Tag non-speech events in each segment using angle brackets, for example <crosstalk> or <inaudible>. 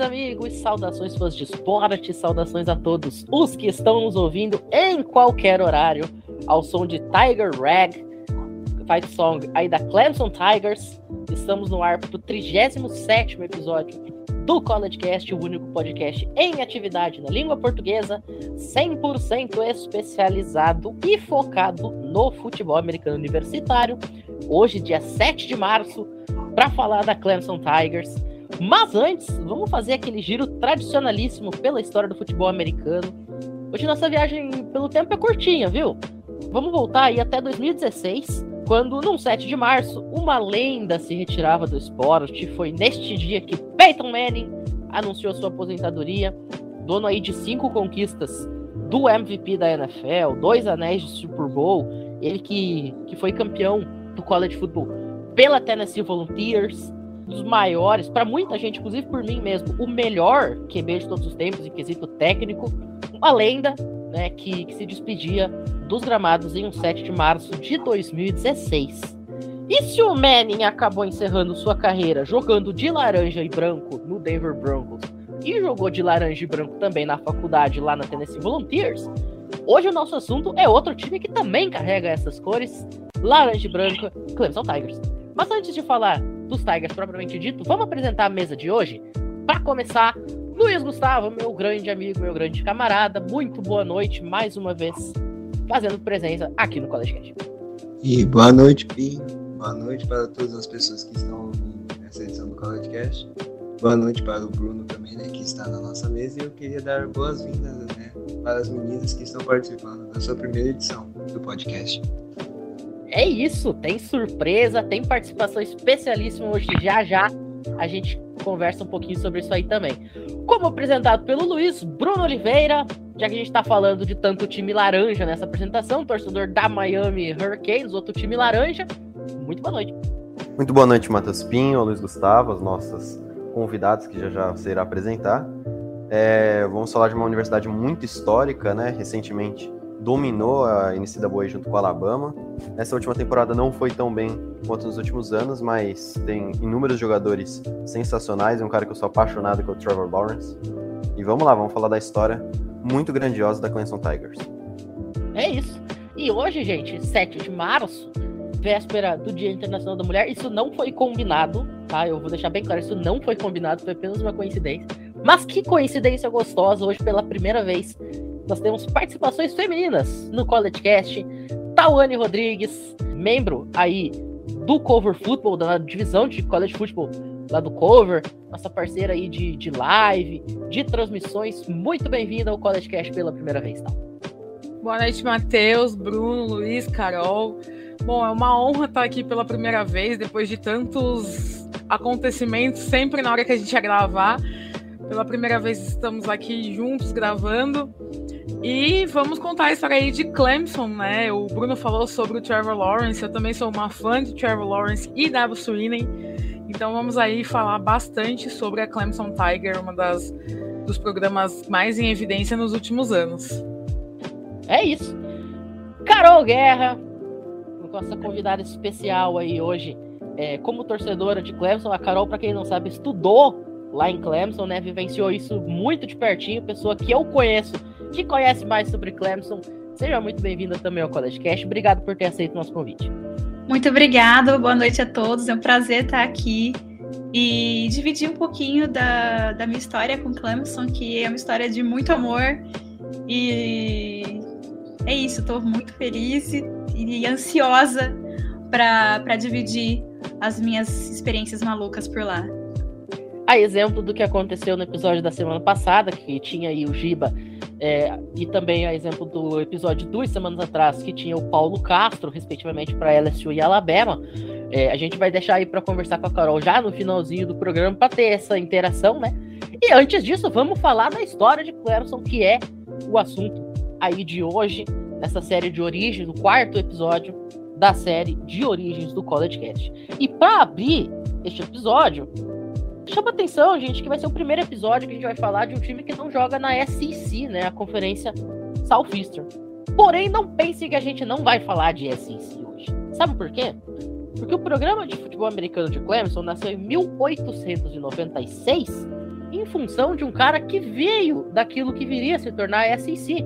Saudações, amigos, saudações fãs de esporte, saudações a todos os que estão nos ouvindo em qualquer horário, ao som de Tiger Rag, fight song aí da Clemson Tigers. Estamos no ar para o 37 episódio do College Cast, o único podcast em atividade na língua portuguesa, 100% especializado e focado no futebol americano universitário. Hoje, dia 7 de março, para falar da Clemson Tigers. Mas antes, vamos fazer aquele giro tradicionalíssimo pela história do futebol americano. Hoje nossa viagem pelo tempo é curtinha, viu? Vamos voltar aí até 2016, quando, num 7 de março, uma lenda se retirava do esporte. Foi neste dia que Peyton Manning anunciou sua aposentadoria, dono aí de cinco conquistas do MVP da NFL, dois anéis de Super Bowl, ele que, que foi campeão do college football pela Tennessee Volunteers, dos maiores, para muita gente, inclusive por mim mesmo, o melhor QB de todos os tempos em quesito técnico, uma lenda, né, que, que se despedia dos gramados em um 7 de março de 2016. E se o Manning acabou encerrando sua carreira jogando de laranja e branco no Denver Broncos e jogou de laranja e branco também na faculdade lá na Tennessee Volunteers, hoje o nosso assunto é outro time que também carrega essas cores, laranja e branca, Clemson Tigers. Mas antes de falar dos Tigers propriamente dito, vamos apresentar a mesa de hoje? Para começar, Luiz Gustavo, meu grande amigo, meu grande camarada, muito boa noite mais uma vez, fazendo presença aqui no Cast. E boa noite, Pinho. Boa noite para todas as pessoas que estão ouvindo essa edição do Cast. Boa noite para o Bruno também, né, que está na nossa mesa. E eu queria dar boas-vindas né, para as meninas que estão participando da sua primeira edição do podcast. É isso, tem surpresa, tem participação especialíssima hoje. Já já a gente conversa um pouquinho sobre isso aí também. Como apresentado pelo Luiz Bruno Oliveira, já que a gente está falando de tanto time laranja nessa apresentação, torcedor da Miami Hurricanes, outro time laranja. Muito boa noite. Muito boa noite, Matheus Pinho, Luiz Gustavo, as nossas convidados que já já será apresentar. É, vamos falar de uma universidade muito histórica, né? Recentemente dominou a NCAA junto com a Alabama. Essa última temporada não foi tão bem quanto nos últimos anos, mas tem inúmeros jogadores sensacionais. É um cara que eu sou apaixonado, que é o Trevor Lawrence. E vamos lá, vamos falar da história muito grandiosa da Clemson Tigers. É isso. E hoje, gente, 7 de março, véspera do Dia Internacional da Mulher, isso não foi combinado, tá? Eu vou deixar bem claro, isso não foi combinado, foi apenas uma coincidência. Mas que coincidência gostosa, hoje pela primeira vez nós temos participações femininas no College Cast. Tawane Rodrigues, membro aí do Cover Football, da divisão de College Football lá do Cover, nossa parceira aí de, de live, de transmissões. Muito bem-vinda ao College Cast pela primeira vez, tá? Boa noite, Matheus, Bruno, Luiz, Carol. Bom, é uma honra estar aqui pela primeira vez, depois de tantos acontecimentos, sempre na hora que a gente ia gravar. Pela primeira vez estamos aqui juntos gravando. E vamos contar a história aí de Clemson, né? O Bruno falou sobre o Trevor Lawrence, eu também sou uma fã de Trevor Lawrence e da Sweeney. Então vamos aí falar bastante sobre a Clemson Tiger, uma das dos programas mais em evidência nos últimos anos. É isso. Carol Guerra, nossa convidada especial aí hoje, é, como torcedora de Clemson, a Carol, para quem não sabe, estudou lá em Clemson, né? Vivenciou isso muito de pertinho, pessoa que eu conheço que conhece mais sobre Clemson. Seja muito bem-vinda também ao College Cast. Obrigado por ter aceito o nosso convite. Muito obrigada, boa noite a todos. É um prazer estar aqui e dividir um pouquinho da, da minha história com Clemson, que é uma história de muito amor. E é isso, estou muito feliz e, e ansiosa para dividir as minhas experiências malucas por lá. A exemplo do que aconteceu no episódio da semana passada, que tinha aí o Giba é, e também a exemplo do episódio duas semanas atrás, que tinha o Paulo Castro, respectivamente, para LSU e Alabama. É, a gente vai deixar aí para conversar com a Carol já no finalzinho do programa para ter essa interação, né? E antes disso, vamos falar da história de Clemson, que é o assunto aí de hoje, nessa série de origens, o quarto episódio da série de origens do College Cast. E para abrir este episódio, chama atenção, gente, que vai ser o primeiro episódio que a gente vai falar de um time que não joga na SEC, né? A Conferência Southeastern. Porém, não pense que a gente não vai falar de SEC hoje. Sabe por quê? Porque o programa de futebol americano de Clemson nasceu em 1896 em função de um cara que veio daquilo que viria a se tornar a SEC,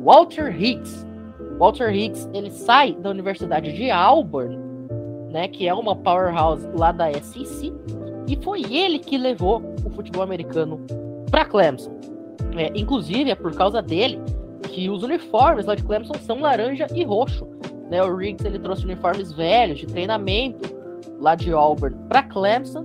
Walter Hicks. Walter Hicks ele sai da Universidade de Auburn, né, que é uma powerhouse lá da SEC, e foi ele que levou o futebol americano para Clemson. É, inclusive é por causa dele que os uniformes lá de Clemson são laranja e roxo. Né? O Riggs ele trouxe uniformes velhos de treinamento lá de Auburn para Clemson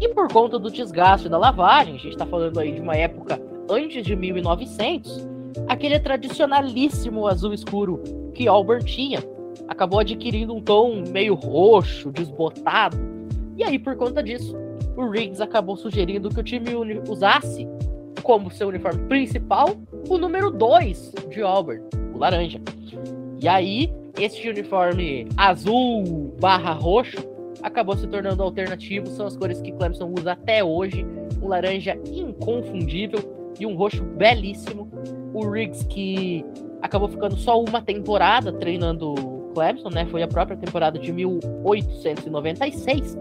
e por conta do desgaste da lavagem, a gente está falando aí de uma época antes de 1900, aquele tradicionalíssimo azul escuro que Auburn tinha acabou adquirindo um tom meio roxo, desbotado. E aí, por conta disso, o Riggs acabou sugerindo que o time usasse como seu uniforme principal o número 2 de Auburn, o laranja. E aí, este uniforme azul barra roxo acabou se tornando alternativo, são as cores que Clemson usa até hoje, um laranja inconfundível e um roxo belíssimo. O Riggs que acabou ficando só uma temporada treinando Clemson, né? Foi a própria temporada de 1896.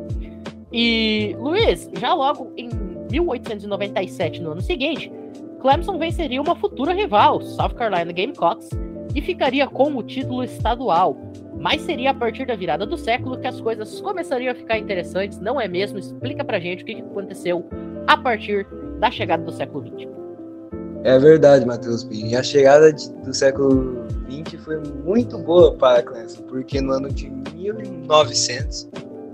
E Luiz, já logo em 1897, no ano seguinte, Clemson venceria uma futura rival, South Carolina Gamecocks, e ficaria com o título estadual. Mas seria a partir da virada do século que as coisas começariam a ficar interessantes, não é mesmo? Explica pra gente o que aconteceu a partir da chegada do século XX. É verdade, Matheus Pinho. E a chegada de, do século XX foi muito boa para a Clemson, porque no ano de 1900,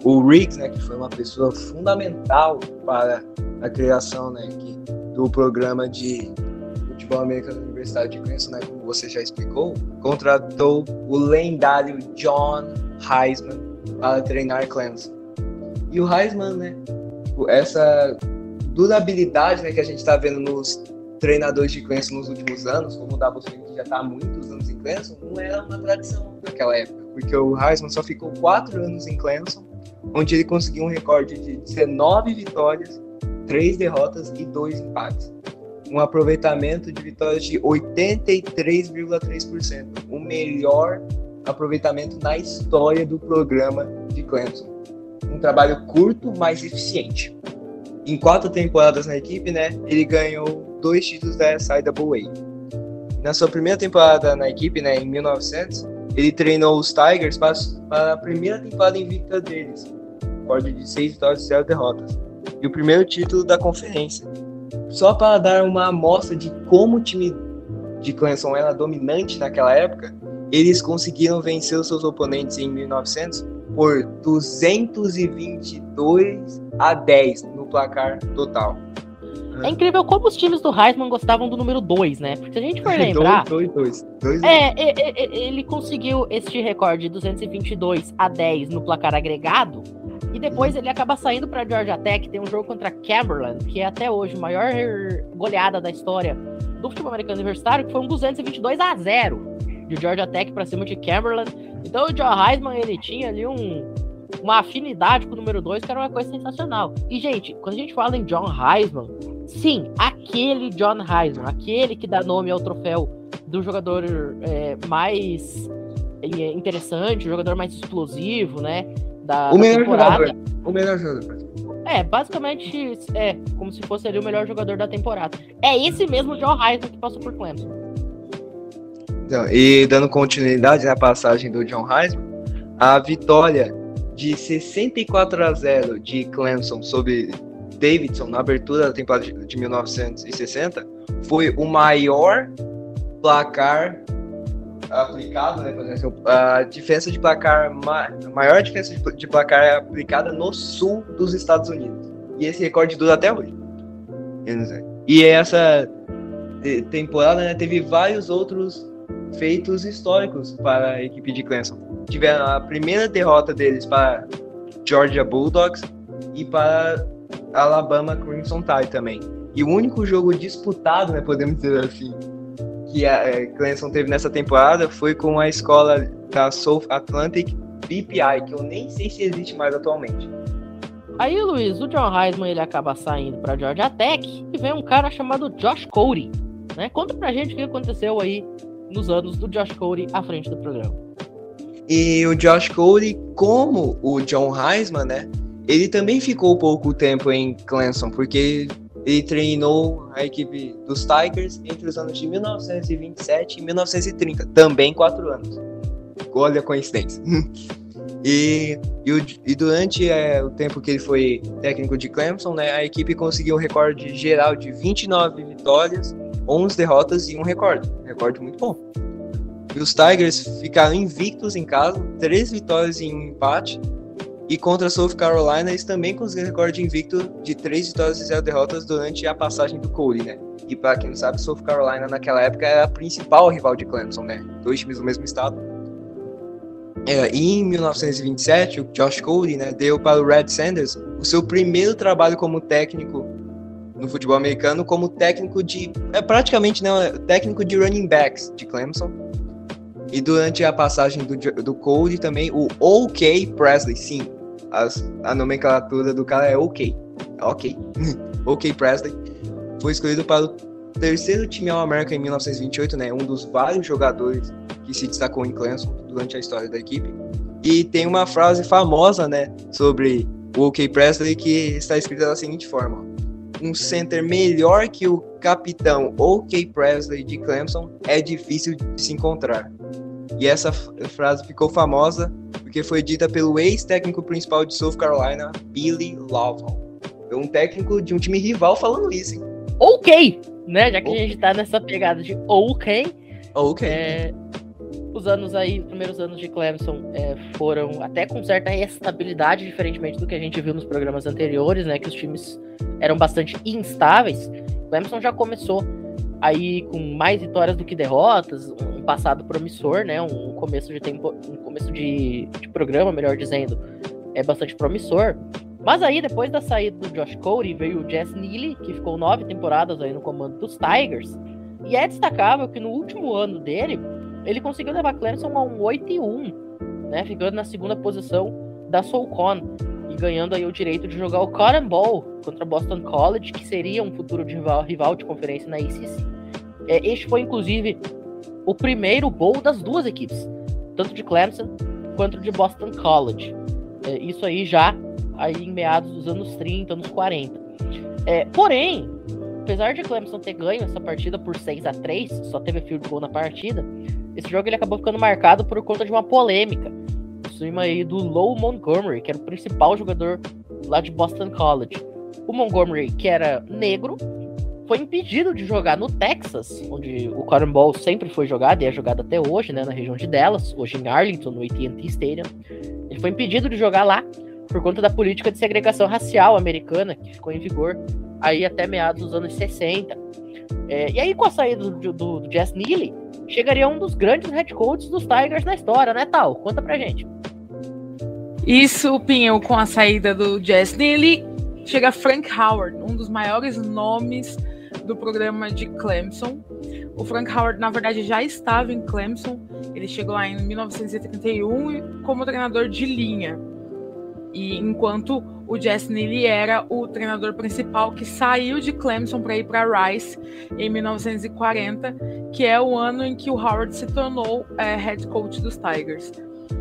o Riggs, né, que foi uma pessoa fundamental para a criação né, que, do programa de futebol americano da Universidade de Clemson, né, como você já explicou, contratou o lendário John Heisman para treinar Clemson. E o Heisman, né, essa durabilidade né, que a gente está vendo nos treinadores de Clemson nos últimos anos, como o Dabo que já está há muitos anos em Clemson, não era uma tradição naquela época, porque o Heisman só ficou quatro anos em Clemson, onde ele conseguiu um recorde de 19 vitórias, 3 derrotas e 2 empates. Um aproveitamento de vitórias de 83,3%, o melhor aproveitamento na história do programa de Clemson. Um trabalho curto, mas eficiente. Em quatro temporadas na equipe, né, ele ganhou dois títulos da SIAA. Na sua primeira temporada na equipe, né, em 1900, ele treinou os Tigers para, a primeira temporada invicta deles, recorde de seis vitórias e zero derrotas, e o primeiro título da conferência. Só para dar uma amostra de como o time de Clemson era dominante naquela época, eles conseguiram vencer os seus oponentes em 1900 por 222 a 10 no placar total. É incrível como os times do Heisman gostavam do número 2, né? Porque se a gente for <laughs> lembrar. 2, 2, 2. É, ele conseguiu este recorde de 222 a 10 no placar agregado. E depois ele acaba saindo para Georgia Tech. Tem um jogo contra Cumberland, que é até hoje a maior goleada da história do futebol americano universitário, que foi um 222 a 0 de Georgia Tech para cima de Cumberland. Então o Joe Heisman ele tinha ali um, uma afinidade com o número 2, que era uma coisa sensacional. E, gente, quando a gente fala em John Heisman, sim, aquele John Heisman, aquele que dá nome ao troféu do jogador é, mais é, interessante, o jogador mais explosivo, né? Da, o melhor temporada. jogador. O melhor jogador. É, basicamente, é como se fosse ali o melhor jogador da temporada. É esse mesmo John Heisman que passou por Clemson. Então, e dando continuidade na passagem do John Heisman, a vitória de 64 a 0 de Clemson sobre Davidson na abertura da temporada de 1960 foi o maior placar aplicado, né, a diferença de placar, maior diferença de placar é aplicada no sul dos Estados Unidos. E esse recorde dura até hoje. E essa temporada né, teve vários outros feitos históricos para a equipe de Clemson. Tiveram a primeira derrota deles para Georgia Bulldogs e para Alabama Crimson Tide também. E o único jogo disputado, né, podemos dizer assim, que a é, Clemson teve nessa temporada foi com a escola da South Atlantic BPI, que eu nem sei se existe mais atualmente. Aí, Luiz, o John Heisman ele acaba saindo para Georgia Tech e vem um cara chamado Josh Cody. Né? Conta pra gente o que aconteceu aí nos anos do Josh Cody à frente do programa. E o Josh Cody, como o John Heisman, né? Ele também ficou pouco tempo em Clemson, porque ele treinou a equipe dos Tigers entre os anos de 1927 e 1930, também quatro anos. Olha a coincidência. <laughs> e, e, e, durante é, o tempo que ele foi técnico de Clemson, né, a equipe conseguiu um recorde geral de 29 vitórias, 11 derrotas e um recorde. recorde muito bom. E os Tigers ficaram invictos em casa, três vitórias e um empate, e contra South Carolina, eles também conseguiram recorde invicto de três vitórias e zero derrotas durante a passagem do Cody, né? E para quem não sabe, South Carolina naquela época era a principal rival de Clemson, né? Dois times do mesmo estado. É, e em 1927, o Josh Cody né, deu para o Red Sanders o seu primeiro trabalho como técnico no futebol americano, como técnico de. É praticamente né, técnico de running backs de Clemson. E durante a passagem do, do Cody também, o OK Presley, sim, as, a nomenclatura do cara é OK. <laughs> Ok. OK Presley foi escolhido para o terceiro time All-American em 1928, né? Um dos vários jogadores que se destacou em Clemson durante a história da equipe. E tem uma frase famosa, né, sobre o OK Presley que está escrita da seguinte forma: um center melhor que o capitão OK Presley de Clemson é difícil de se encontrar. E essa frase ficou famosa porque foi dita pelo ex-técnico principal de South Carolina, Billy Lovell. É um técnico de um time rival falando isso, hein? Ok, né? Já que a gente tá nessa pegada de ok. Ok. É, os anos aí, os primeiros anos de Clemson é, foram até com certa estabilidade, diferentemente do que a gente viu nos programas anteriores, né? Que os times eram bastante instáveis. Clemson já começou aí com mais vitórias do que derrotas, um passado promissor, né? Um começo de tempo, um começo de, de programa, melhor dizendo, é bastante promissor. Mas aí, depois da saída do Josh Cody, veio o Jess Neely, que ficou nove temporadas aí no comando dos Tigers. E é destacável que no último ano dele, ele conseguiu levar Clemson a um 8 e 1, né? Ficando na segunda posição da Solcon e ganhando aí o direito de jogar o Cotton Bowl contra Boston College, que seria um futuro rival, rival de conferência na ACC. É, este foi, inclusive, o primeiro bowl das duas equipes, tanto de Clemson quanto de Boston College. É, isso aí já aí em meados dos anos 30, anos 40. É, porém, apesar de Clemson ter ganho essa partida por 6 a 3 só teve field goal na partida, esse jogo ele acabou ficando marcado por conta de uma polêmica cima aí do Low Montgomery, que era o principal jogador lá de Boston College. O Montgomery, que era negro, foi impedido de jogar no Texas, onde o Cotton sempre foi jogado e é jogado até hoje, né, na região de Dallas, hoje em Arlington, no AT&T Stadium. Ele foi impedido de jogar lá por conta da política de segregação racial americana que ficou em vigor aí até meados dos anos 60. É, e aí com a saída do, do, do Jess Neely, chegaria um dos grandes head coaches dos Tigers na história, né, Tal? Conta pra gente. Isso, Pinhão, com a saída do Jess Neely, chega Frank Howard, um dos maiores nomes do programa de Clemson. O Frank Howard, na verdade, já estava em Clemson. Ele chegou lá em 1931 como treinador de linha. E enquanto o Jess Neely era o treinador principal que saiu de Clemson para ir para Rice em 1940, que é o ano em que o Howard se tornou é, head coach dos Tigers.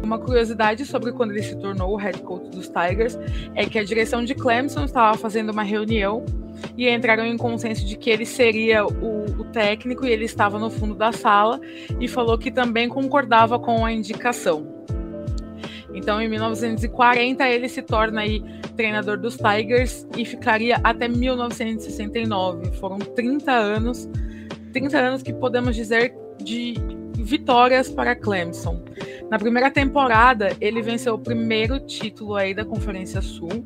Uma curiosidade sobre quando ele se tornou o head coach dos Tigers é que a direção de Clemson estava fazendo uma reunião e entraram em consenso de que ele seria o, o, técnico e ele estava no fundo da sala e falou que também concordava com a indicação. Então, em 1940, ele se torna aí treinador dos Tigers e ficaria até 1969. Foram 30 anos, 30 anos que podemos dizer de vitórias para Clemson. Na primeira temporada, ele venceu o primeiro título aí da Conferência Sul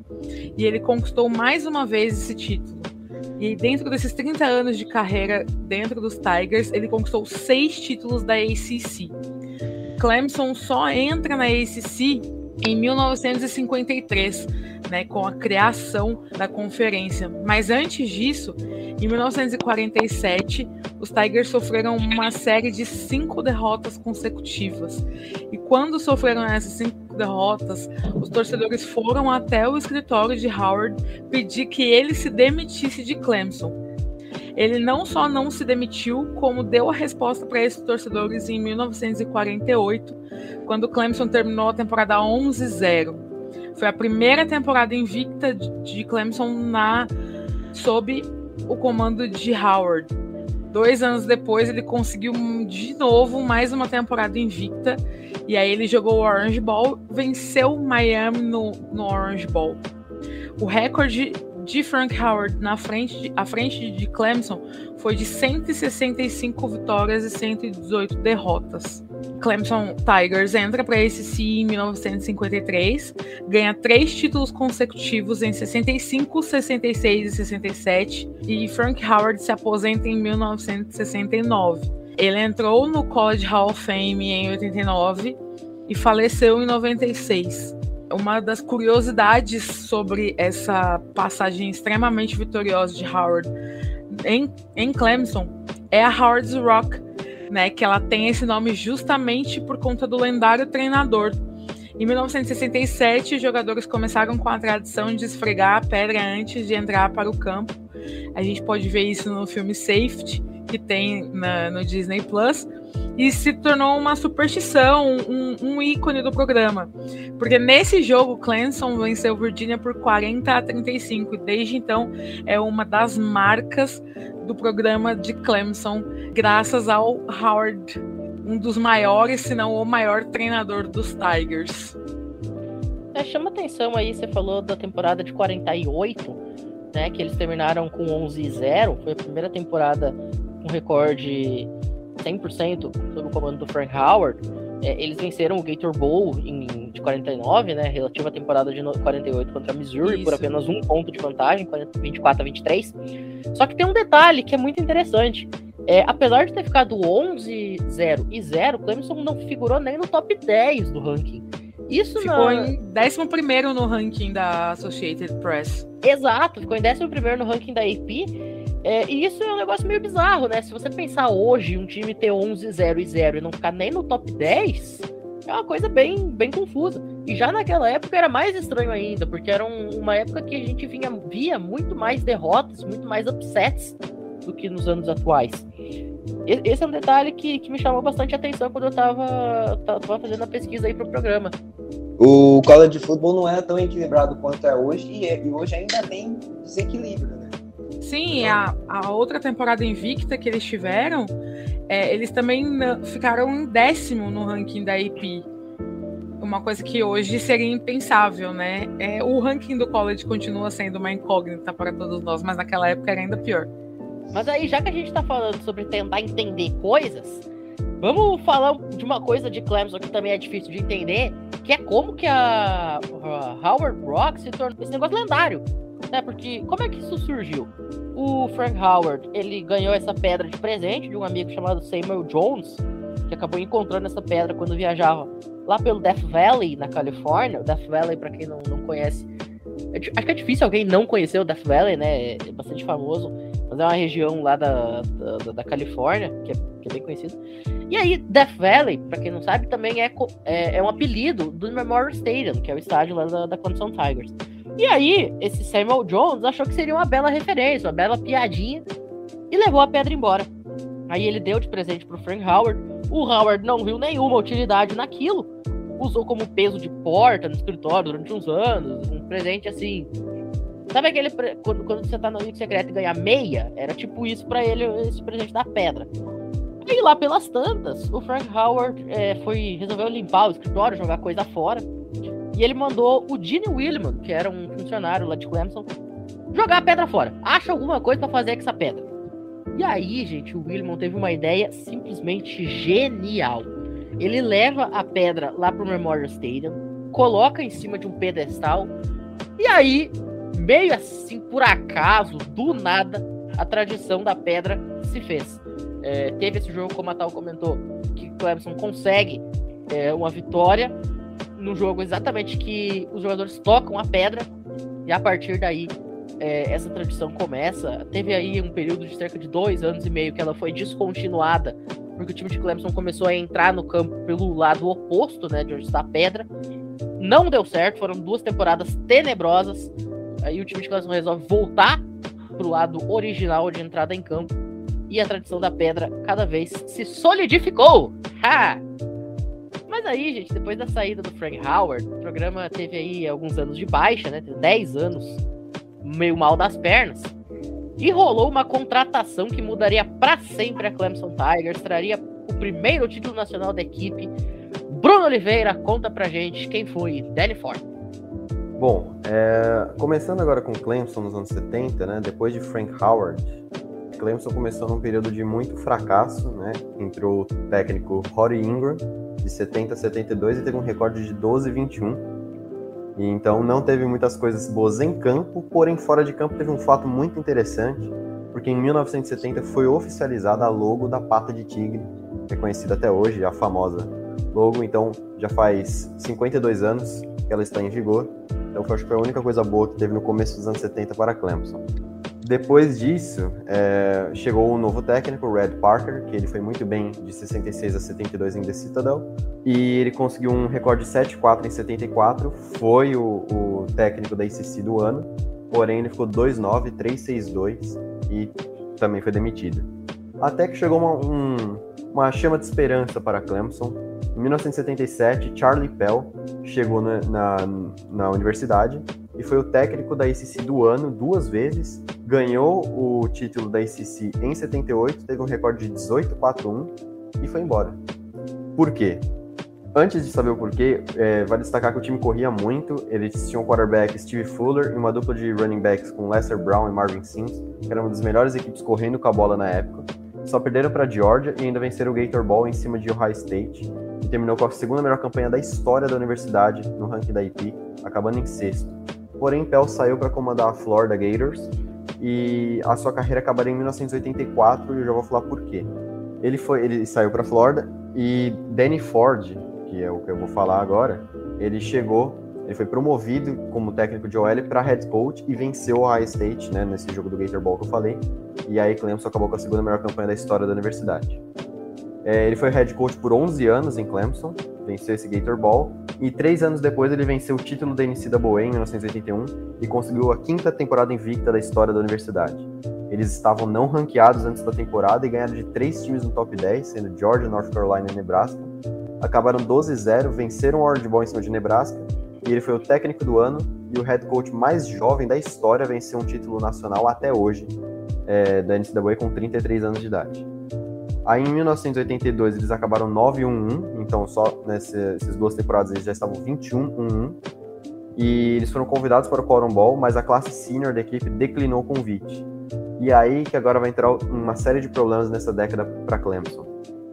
e ele conquistou mais uma vez esse título. E dentro desses 30 anos de carreira dentro dos Tigers, ele conquistou seis títulos da ACC. Clemson só entra na ACC em 1953, né, com a criação da conferência. Mas antes disso, em 1947, os Tigers sofreram uma série de cinco derrotas consecutivas. E quando sofreram essas cinco derrotas, os torcedores foram até o escritório de Howard pedir que ele se demitisse de Clemson. Ele não só não se demitiu, como deu a resposta para esses torcedores em 1948, quando Clemson terminou a temporada 11-0. Foi a primeira temporada invicta de Clemson na sob o comando de Howard. Dois anos depois, ele conseguiu de novo mais uma temporada invicta. E aí ele jogou o Orange Bowl, venceu Miami no, no Orange Bowl. O recorde de Frank Howard na frente de, à frente de Clemson foi de 165 vitórias e 118 derrotas. Clemson Tigers entra para esse em 1953, ganha três títulos consecutivos em 65, 66 e 67, e Frank Howard se aposenta em 1969. Ele entrou no College Hall of Fame em 89 e faleceu em 96 uma das curiosidades sobre essa passagem extremamente vitoriosa de Howard em, em Clemson é a Howard's Rock, né, que ela tem esse nome justamente por conta do lendário treinador. Em 1967, os jogadores começaram com a tradição de esfregar a pedra antes de entrar para o campo. A gente pode ver isso no filme Safety, que tem na, no Disney Plus e se tornou uma superstição, um, um, ícone do programa. Porque nesse jogo, Clemson venceu Virginia por 40 a 35, e desde então é uma das marcas do programa de Clemson, graças ao Howard, um dos maiores, se não o maior treinador dos Tigers. É, chama atenção aí, você falou da temporada de 48, né, que eles terminaram com 11 0, foi a primeira temporada com recorde 100% sob o comando do Frank Howard, é, eles venceram o Gator Bowl em, de 49, né, relativa à temporada de 48 contra a Missouri, Isso. por apenas um ponto de vantagem, 24 a 23. Só que tem um detalhe que é muito interessante. É, apesar de ter ficado 11, 0 e 0, Clemson não figurou nem no top 10 do ranking. Isso ficou na... em 11 no ranking da Associated Press. Exato, ficou em 11 no ranking da AP. É, e isso é um negócio meio bizarro, né? Se você pensar hoje, um time ter 11, 0 e 0 e não ficar nem no top 10, é uma coisa bem, bem confusa. E já naquela época era mais estranho ainda, porque era um, uma época que a gente vinha, via muito mais derrotas, muito mais upsets do que nos anos atuais. Esse é um detalhe que, que me chamou bastante atenção quando eu estava tava fazendo a pesquisa aí pro programa. O college de futebol não era tão equilibrado quanto é hoje, e, e hoje ainda tem desequilíbrio, né? Sim, a, a outra temporada invicta que eles tiveram, é, eles também ficaram em décimo no ranking da AP. Uma coisa que hoje seria impensável, né? É, o ranking do college continua sendo uma incógnita para todos nós, mas naquela época era ainda pior. Mas aí, já que a gente está falando sobre tentar entender coisas, vamos falar de uma coisa de Clemson que também é difícil de entender, que é como que a, a Howard Rock se tornou esse negócio lendário né? Porque como é que isso surgiu? O Frank Howard, ele ganhou essa pedra de presente de um amigo chamado Samuel Jones, que acabou encontrando essa pedra quando viajava lá pelo Death Valley, na Califórnia. O Death Valley, para quem não, não conhece, é, acho que é difícil alguém não conhecer o Death Valley, né? É bastante famoso, mas é uma região lá da, da, da Califórnia, que é, que é, bem conhecida. E aí, Death Valley, para quem não sabe, também é, é, é, um apelido do Memorial Stadium, que é o estádio lá da, da Clemson Tigers. E aí, esse Samuel Jones achou que seria uma bela referência, uma bela piadinha, e levou a pedra embora. Aí ele deu de presente pro Frank Howard. O Howard não viu nenhuma utilidade naquilo, usou como peso de porta no escritório durante uns anos, um presente assim. Sabe aquele quando, quando você tá no amigo secreto e ganha meia? Era tipo isso para ele, esse presente da pedra. E lá pelas tantas, o Frank Howard é, foi resolveu limpar o escritório, jogar coisa fora. E ele mandou o Gene Williman, que era um funcionário lá de Clemson, jogar a pedra fora. Acha alguma coisa para fazer com essa pedra. E aí, gente, o Williman teve uma ideia simplesmente genial. Ele leva a pedra lá pro Memorial Stadium, coloca em cima de um pedestal, e aí, meio assim, por acaso, do nada, a tradição da pedra se fez. É, teve esse jogo, como a Tal comentou, que Clemson consegue é, uma vitória no jogo exatamente que os jogadores tocam a pedra e a partir daí é, essa tradição começa. Teve aí um período de cerca de dois anos e meio que ela foi descontinuada porque o time de Clemson começou a entrar no campo pelo lado oposto, né, de onde está a pedra. Não deu certo, foram duas temporadas tenebrosas. Aí o time de Clemson resolve voltar pro lado original de entrada em campo. E a tradição da pedra cada vez se solidificou. Ha! Mas aí, gente, depois da saída do Frank Howard, o programa teve aí alguns anos de baixa, né? 10 anos meio mal das pernas. E rolou uma contratação que mudaria para sempre a Clemson Tigers, traria o primeiro título nacional da equipe. Bruno Oliveira, conta pra gente quem foi Danny Ford. Bom, é, começando agora com Clemson nos anos 70, né, depois de Frank Howard, Clemson começou num período de muito fracasso, né, entrou o técnico Rory Ingram, de 70 a 72, e teve um recorde de 12 e 21, e então não teve muitas coisas boas em campo, porém fora de campo teve um fato muito interessante, porque em 1970 foi oficializada a logo da pata de tigre, reconhecida até hoje, a famosa logo, então já faz 52 anos que ela está em vigor. Então acho que foi a única coisa boa que teve no começo dos anos 70 para Clemson. Depois disso, é, chegou um novo técnico, Red Parker, que ele foi muito bem de 66 a 72 em The Citadel. E ele conseguiu um recorde de 7-4 em 74, foi o, o, técnico da ICC do ano, porém ele ficou 2-9, 3-6-2 e também foi demitido. Até que chegou uma, um, uma chama de esperança para Clemson. Em 1977, Charlie Pell chegou na, na, na universidade e foi o técnico da ICC do ano duas vezes, ganhou o título da ICC em 78, teve um recorde de 18-4-1 e foi embora. Por quê? Antes de saber o porquê, é, vale destacar que o time corria muito, eles tinham um quarterback Steve Fuller e uma dupla de running backs com Lester Brown e Marvin Sims, que era uma das melhores equipes correndo com a bola na época. Só perderam para Georgia e ainda venceram o Gator Ball em cima de Ohio State, e terminou com a segunda melhor campanha da história da universidade no ranking da IP, acabando em sexto. Porém, Pell saiu para comandar a Florida Gators e a sua carreira acabaria em 1984 e eu já vou falar por quê. Ele foi, ele saiu para Florida e Danny Ford, que é o que eu vou falar agora, ele chegou, ele foi promovido como técnico de OL para head coach e venceu o Ohio State, né, nesse jogo do Gator Ball que eu falei. E aí Clemson acabou com a segunda melhor campanha da história da universidade. É, ele foi head coach por 11 anos em Clemson, venceu esse Gator Ball, e três anos depois ele venceu o título da NCAA em 1981 e conseguiu a quinta temporada invicta da história da universidade. Eles estavam não ranqueados antes da temporada e ganharam de três times no top 10, sendo Georgia, North Carolina e Nebraska. Acabaram 12-0, venceram o Orange Bowl em cima de Nebraska, e ele foi o técnico do ano e o head coach mais jovem da história a vencer um título nacional até hoje é, da NCAA com 33 anos de idade. Aí em 1982 eles acabaram 9-1-1, então só nessas duas temporadas eles já estavam 21-1-1. E eles foram convidados para o Cotton Ball, mas a classe senior da equipe declinou o convite. E aí que agora vai entrar uma série de problemas nessa década para Clemson.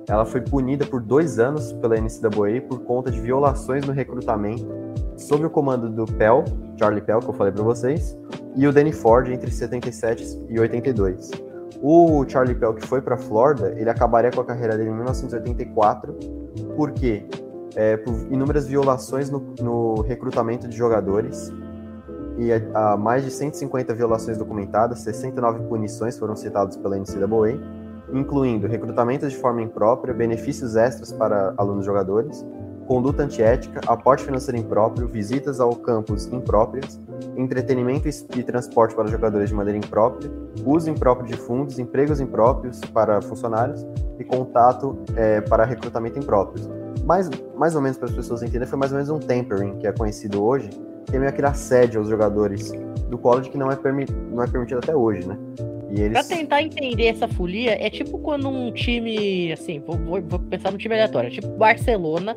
Ela foi punida por dois anos pela NCAA por conta de violações no recrutamento sob o comando do Pell, Charlie Pell, que eu falei para vocês, e o Danny Ford entre 77 e 82. O Charlie Pell, que foi para Flórida, ele acabaria com a carreira dele em 1984, porque é, por inúmeras violações no, no recrutamento de jogadores e a, a, mais de 150 violações documentadas, 69 punições foram citadas pela NCAA, incluindo recrutamento de forma imprópria, benefícios extras para alunos jogadores, conduta antiética, aporte financeiro impróprio, visitas ao campus impróprias, entretenimento e transporte para jogadores de maneira imprópria, uso impróprio de fundos, empregos impróprios para funcionários e contato é, para recrutamento impróprio. Mais, mais ou menos para as pessoas entenderem, foi mais ou menos um tempering, que é conhecido hoje, que é meio aquele assédio aos jogadores do college que não é, não é permitido até hoje, né? Eles... Pra tentar entender essa folia, é tipo quando um time, assim, vou, vou, pensar no time aleatório, tipo Barcelona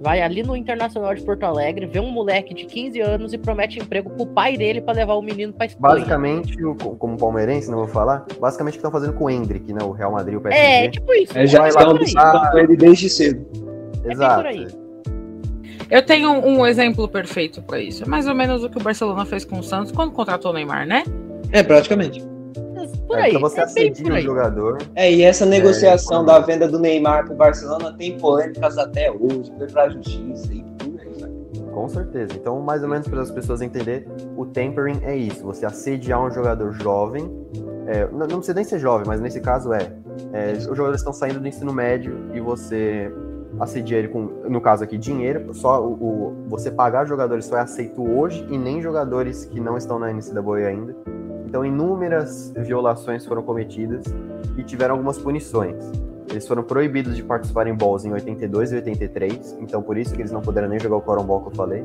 vai ali no Internacional de Porto Alegre, vê um moleque de 15 anos e promete emprego pro pai dele para levar o menino pra Espanha. Basicamente, como palmeirense, não vou falar, basicamente o que estão fazendo com o Hendrick, né? O Real Madrid, o PSG. É, tipo isso. É, já estão com ele desde cedo. É Exato. É Eu tenho um exemplo perfeito para isso. É mais ou menos o que o Barcelona fez com o Santos quando contratou o Neymar, né? É, praticamente. Por é, aí, então você é assedia o jogador. É, e essa negociação é, da venda do Neymar pro Barcelona tem polêmicas até hoje, foi pra justiça e tudo isso. Com certeza. Então, mais ou menos para as pessoas entenderem, o tempering é isso: você assediar um jogador jovem. É, não, não precisa nem ser jovem, mas nesse caso é, é. Os jogadores estão saindo do ensino médio e você assedia ele com, no caso aqui, dinheiro. Só o, o, você pagar jogadores só é aceito hoje e nem jogadores que não estão na NCAA ainda. Então, inúmeras violações foram cometidas e tiveram algumas punições. Eles foram proibidos de participar em balls em 82 e 83, então por isso que eles não puderam nem jogar o Coron Ball que eu falei.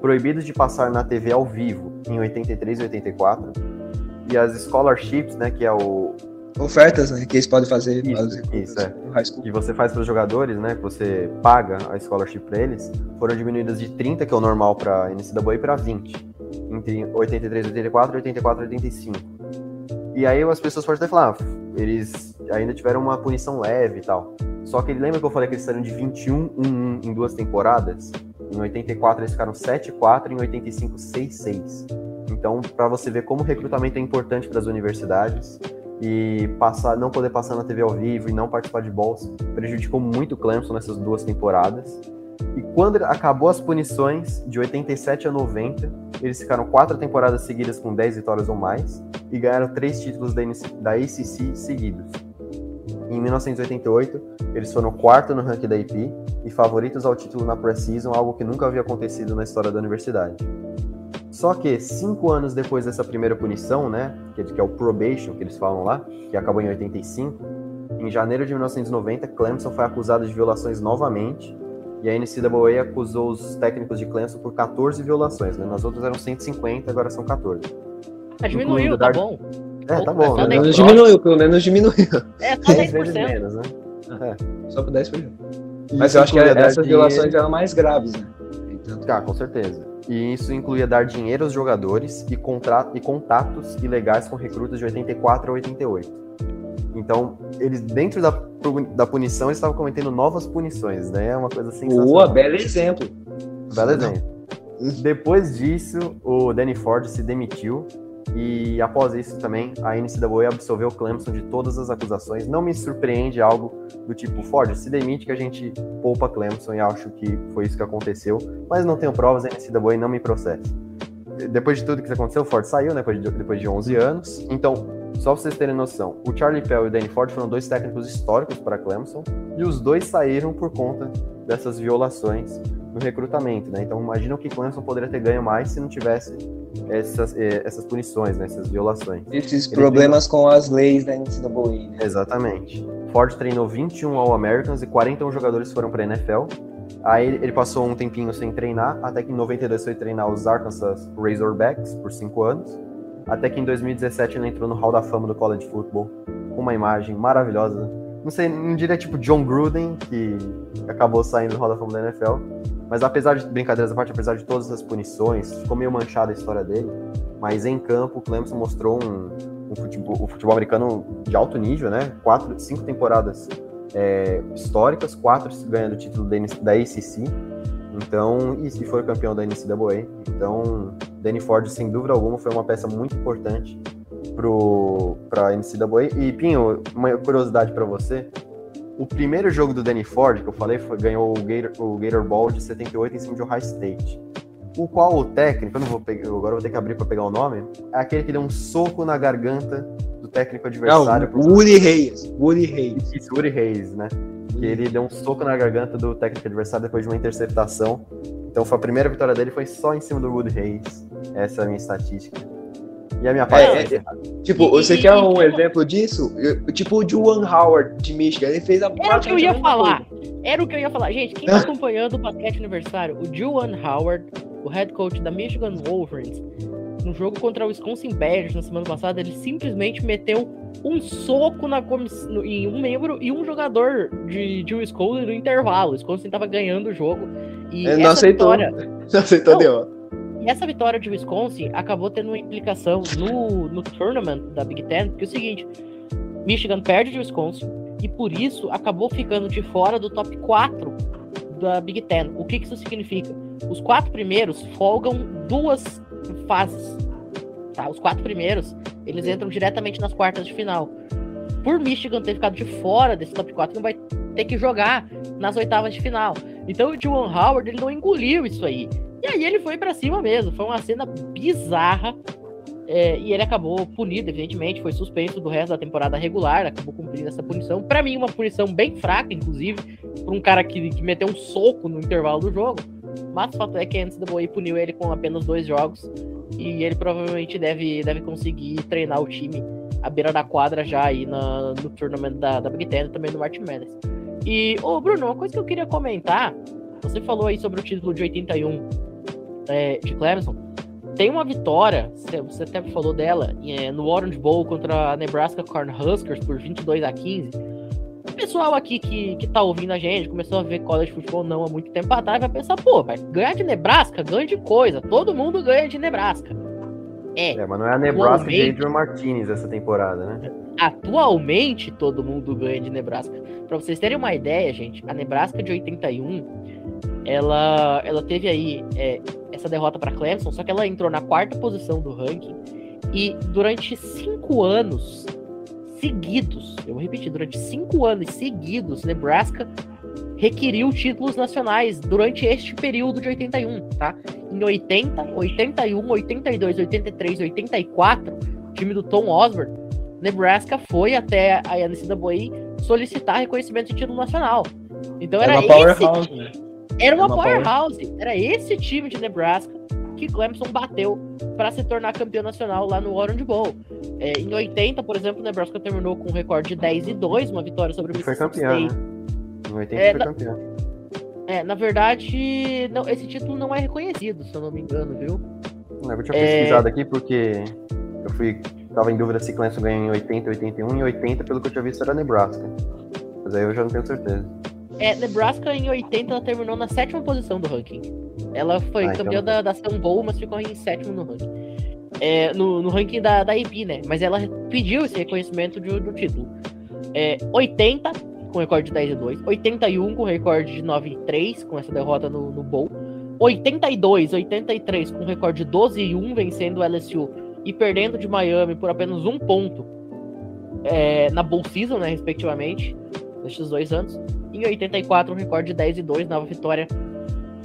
Proibidos de passar na TV ao vivo em 83 e 84. e as scholarships, né, que é o Ofertas, né? Que eles podem fazer Isso, isso, é. que você faz para os jogadores, né, que você paga a scholarship para eles, foram diminuídas de 30, que é o normal para NCAA, para 20, entre 83 e 84 e 84 e 85. E aí as pessoas podem até falar, ah, eles ainda tiveram uma punição leve e tal. Só que lembra que eu falei que eles saíram de 21 1 em duas temporadas? Em 84 eles ficaram 7-4, em 85 6-6. Então, para você ver como o recrutamento é importante para as universidades e passar, não poder passar na TV ao vivo e não participar de bolsa prejudicou muito o Clemson nessas duas temporadas. E quando acabou as punições, de 87 a 90, eles ficaram quatro temporadas seguidas com 10 vitórias ou mais e ganharam três títulos da, da ACC seguidos. Em 1988, eles foram quarto no ranking da AP e favoritos ao título na Preseason, algo que nunca havia acontecido na história da universidade. Só que cinco anos depois dessa primeira punição, né, que é, que é o probation que eles falam lá, que acabou em 85, em janeiro de 1990, Clemson foi acusado de violações novamente e a NCAA acusou os técnicos de Clemson por 14 violações, né? Nas outras eram 150, agora são 14. Ah, diminuiu, tá dar- bom. É, tá bom, Pelo né? 10%. menos diminuiu, pelo menos diminuiu. <laughs> É, só 10 vezes 10%. menos, né? Só por 10%. Mas Isso eu acho que essas dinheiro- violações eram mais graves, né? Então, Ah, com certeza. E isso incluía dar dinheiro aos jogadores e, contra... e contatos ilegais com recrutas de 84 a 88. Então, eles, dentro da, da punição, eles estavam cometendo novas punições, né? É uma coisa sensacional. boa, belo exemplo. Belo exemplo. Depois disso, o Danny Ford se demitiu e após isso também a NCAA absolveu Clemson de todas as acusações. Não me surpreende algo do tipo Ford, se demite que a gente poupa Clemson e acho que foi isso que aconteceu, mas não tenho provas, a NCAA não me processa. Depois de tudo que aconteceu, o Ford saiu, né, depois de, depois de 11 anos. Então, só pra vocês terem noção, o Charlie Pell e o Danny Ford foram dois técnicos históricos para Clemson e os dois saíram por conta dessas violações no recrutamento, né? Então imagina o que Clemson poderia ter ganho mais se não tivesse essas, eh, essas punições, né? essas violações. Esses problemas com as leis da NCAA, né? Exatamente. Ford treinou 21 All-Americans e 41 jogadores foram para NFL. Aí ele passou um tempinho sem treinar, até que em 92 foi treinar os Arkansas Razorbacks por 5 anos. Até que em 2017 ele entrou no Hall da Fama do College Football, com uma imagem maravilhosa. Não sei, não diria tipo John Gruden, que acabou saindo do Hall da Fama da NFL. Mas apesar de brincadeiras à parte, apesar de todas as punições, ficou meio manchada a história dele. Mas em campo, o Clemson mostrou um, um futebol, futebol americano de alto nível, né? Quatro, cinco temporadas é, históricas, quatro ganhando o título da, da ACC. Então, e, e foi campeão da NCAA. Então, Danny Ford, sem dúvida alguma, foi uma peça muito importante para a NCAA. E, Pinho, uma curiosidade para você. O primeiro jogo do Danny Ford, que eu falei, foi, ganhou o Gator, o Gator Ball de 78 em cima de Ohio State. O qual o técnico, eu não vou pegar, agora eu vou ter que abrir para pegar o nome, é aquele que deu um soco na garganta do técnico adversário. Não, Woody Reis. Woody Reis. Isso, Uri Reis, né? Que ele deu um soco na garganta do técnico adversário depois de uma interceptação. Então foi a primeira vitória dele foi só em cima do Woody Reis. Essa é a minha estatística. E a minha parte É, é, é, encerrada. Tipo, você e- quer e- um e- exemplo disso? Eu- Tipo o Juwan Howard de Michigan. Ele fez a Era o que eu ia falar. coisa. Era o que eu ia falar. Gente, quem tá <laughs> acompanhando o basquete universitário, o Juwan Howard, o head coach da Michigan Wolverines, no jogo contra o Wisconsin Badgers na semana passada, ele simplesmente meteu um soco na no- em um membro e um jogador de, de Wisconsin no intervalo. O Wisconsin tava ganhando o jogo. E Ele não essa aceitou. vitória, <laughs> Não aceitou, Não. deu. E essa vitória de Wisconsin acabou tendo uma implicação no, no tournament da Big Ten, porque é o seguinte, Michigan perde de Wisconsin e por isso acabou ficando de fora do top 4 da Big Ten. O que, que isso significa? Os quatro primeiros folgam duas fases. Tá? Os quatro primeiros, eles entram diretamente nas quartas de final. Por Michigan ter ficado de fora desse top 4, não vai ter que jogar nas oitavas de final. Então o Juwan Howard ele não engoliu isso aí. E aí ele foi pra cima mesmo. Foi uma cena bizarra. é, e ele acabou punido, evidentemente, foi suspenso do resto da temporada regular, acabou cumprindo essa punição. Pra mim, uma punição bem fraca, inclusive, por um cara que, que meteu um soco no intervalo do jogo. Mas o fato é que a NCAA puniu ele com apenas dois jogos. E ele provavelmente deve, deve conseguir treinar o time à beira da quadra já aí na, no tournament da, da Big Ten e também no March Madness. E, ô Bruno, uma coisa que eu queria comentar, você falou aí sobre o título de 81 é, de Clemson. tem uma vitória, você até falou dela, é, no Orange Bowl contra a Nebraska Cornhuskers por 22 a 15. Pessoal aqui que, que tá ouvindo a gente, começou a ver college futebol não há muito tempo atrás, vai pensar, pô, vai ganhar de Nebraska, ganha de coisa, todo mundo ganha de Nebraska. É, é mas não é a Nebraska de Adrian Martinez essa temporada, né? Atualmente, todo mundo ganha de Nebraska. Pra vocês terem uma ideia, gente, a Nebraska de 81, ela, ela teve aí é, essa derrota para Clemson, só que ela entrou na quarta posição do ranking e durante cinco anos seguidos, eu vou repetir, durante cinco anos seguidos, Nebraska requeriu títulos nacionais durante este período de 81, tá? Em 80, 81, 82, 83, 84, o time do Tom Osborne, Nebraska foi até a NCAA solicitar reconhecimento de título nacional. Então era, era esse, né? Era uma, uma powerhouse. Power. Era esse time de Nebraska que Clemson bateu para se tornar campeão nacional lá no Orange Bowl. É, em 80, por exemplo, Nebraska terminou com um recorde de 10 e 2, uma vitória sobre o Mississippi foi campeão, State. Né? Em 80 é, foi na... campeão. É, na verdade, não, esse título não é reconhecido, se eu não me engano, viu? Eu tinha é... pesquisado aqui porque eu fui tava em dúvida se Clemson ganhou em 80, 81 e 80, pelo que eu tinha visto era Nebraska. Mas aí eu já não tenho certeza. É, Nebraska em 80 ela terminou na sétima posição do ranking. Ela foi ah, campeã então... da, da Bowl, mas ficou em sétimo no ranking. É, no, no, ranking da, da AP, né? Mas ela pediu esse reconhecimento de, do título. É, 80, com recorde de 10 e 2. 81, com recorde de 9 e 3, com essa derrota no, no Bowl. 82, 83, com recorde de 12 e 1, vencendo o LSU e perdendo de Miami por apenas um ponto é, na Bowl Season, né, respectivamente, nesses dois anos em 84, um recorde de 10 e 2, nova vitória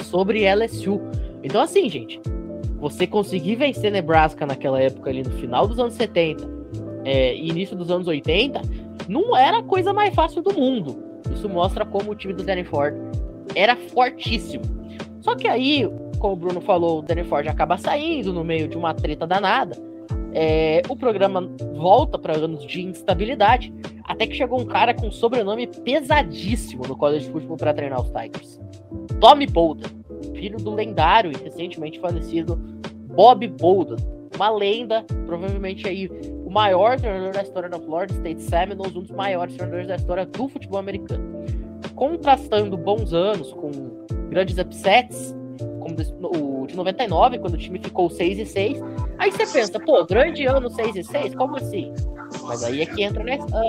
sobre LSU. Então, assim, gente, você conseguir vencer Nebraska naquela época ali no final dos anos 70 é, início dos anos 80, não era a coisa mais fácil do mundo. Isso mostra como o time do Danny Ford era fortíssimo. Só que aí, como o Bruno falou, o Danny Ford acaba saindo no meio de uma treta danada. É, o programa volta para anos de instabilidade, até que chegou um cara com um sobrenome pesadíssimo no college de futebol para treinar os Tigers. Tommy Bolden, filho do lendário e recentemente falecido Bob Bolden, uma lenda, provavelmente aí o maior treinador da história da Florida State Seminoles, um dos maiores treinadores da história do futebol americano. Contrastando bons anos com grandes upsets, como o de 99, quando o time ficou 6 e 6. Aí você pensa, pô, grande ano 6 e 6, como assim? Mas aí é que entra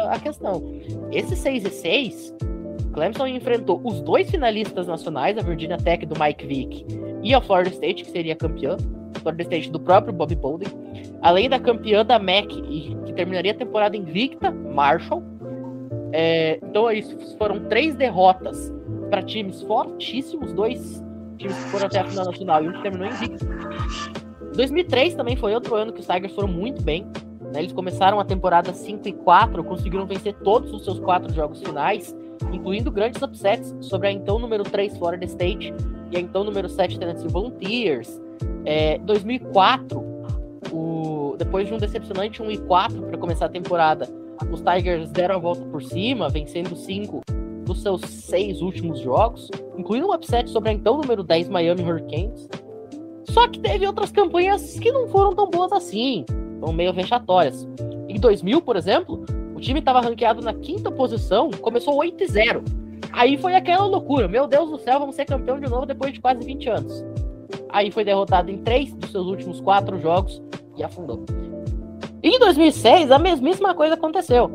a questão. Esse 6 e 6, Clemson enfrentou os dois finalistas nacionais, a Virginia Tech do Mike Vick e a Florida State, que seria campeã. Florida State do próprio Bob Bowden. Além da campeã da MEC, que terminaria a temporada invicta, Marshall. É, então é isso, foram três derrotas para times fortíssimos, dois times que foram até a final nacional e um que terminou invicto. 2003 também foi outro ano que os Tigers foram muito bem. Né? Eles começaram a temporada 5 e 4, conseguiram vencer todos os seus quatro jogos finais, incluindo grandes upsets sobre a então número 3 Florida State e a então número 7 Tennessee Volunteers. É, 2004, o, depois de um decepcionante 1 e 4 para começar a temporada, os Tigers deram a volta por cima, vencendo cinco dos seus seis últimos jogos, incluindo um upset sobre a então número 10 Miami Hurricanes. Só que teve outras campanhas que não foram tão boas assim, foram meio vexatórias. Em 2000, por exemplo, time estava ranqueado na quinta posição, começou 8 e 0. Aí foi aquela loucura, meu Deus do céu, vamos ser campeão de novo depois de quase 20 anos. Aí foi derrotado em três dos seus últimos quatro jogos e afundou. Em 2006, a mesmíssima coisa aconteceu.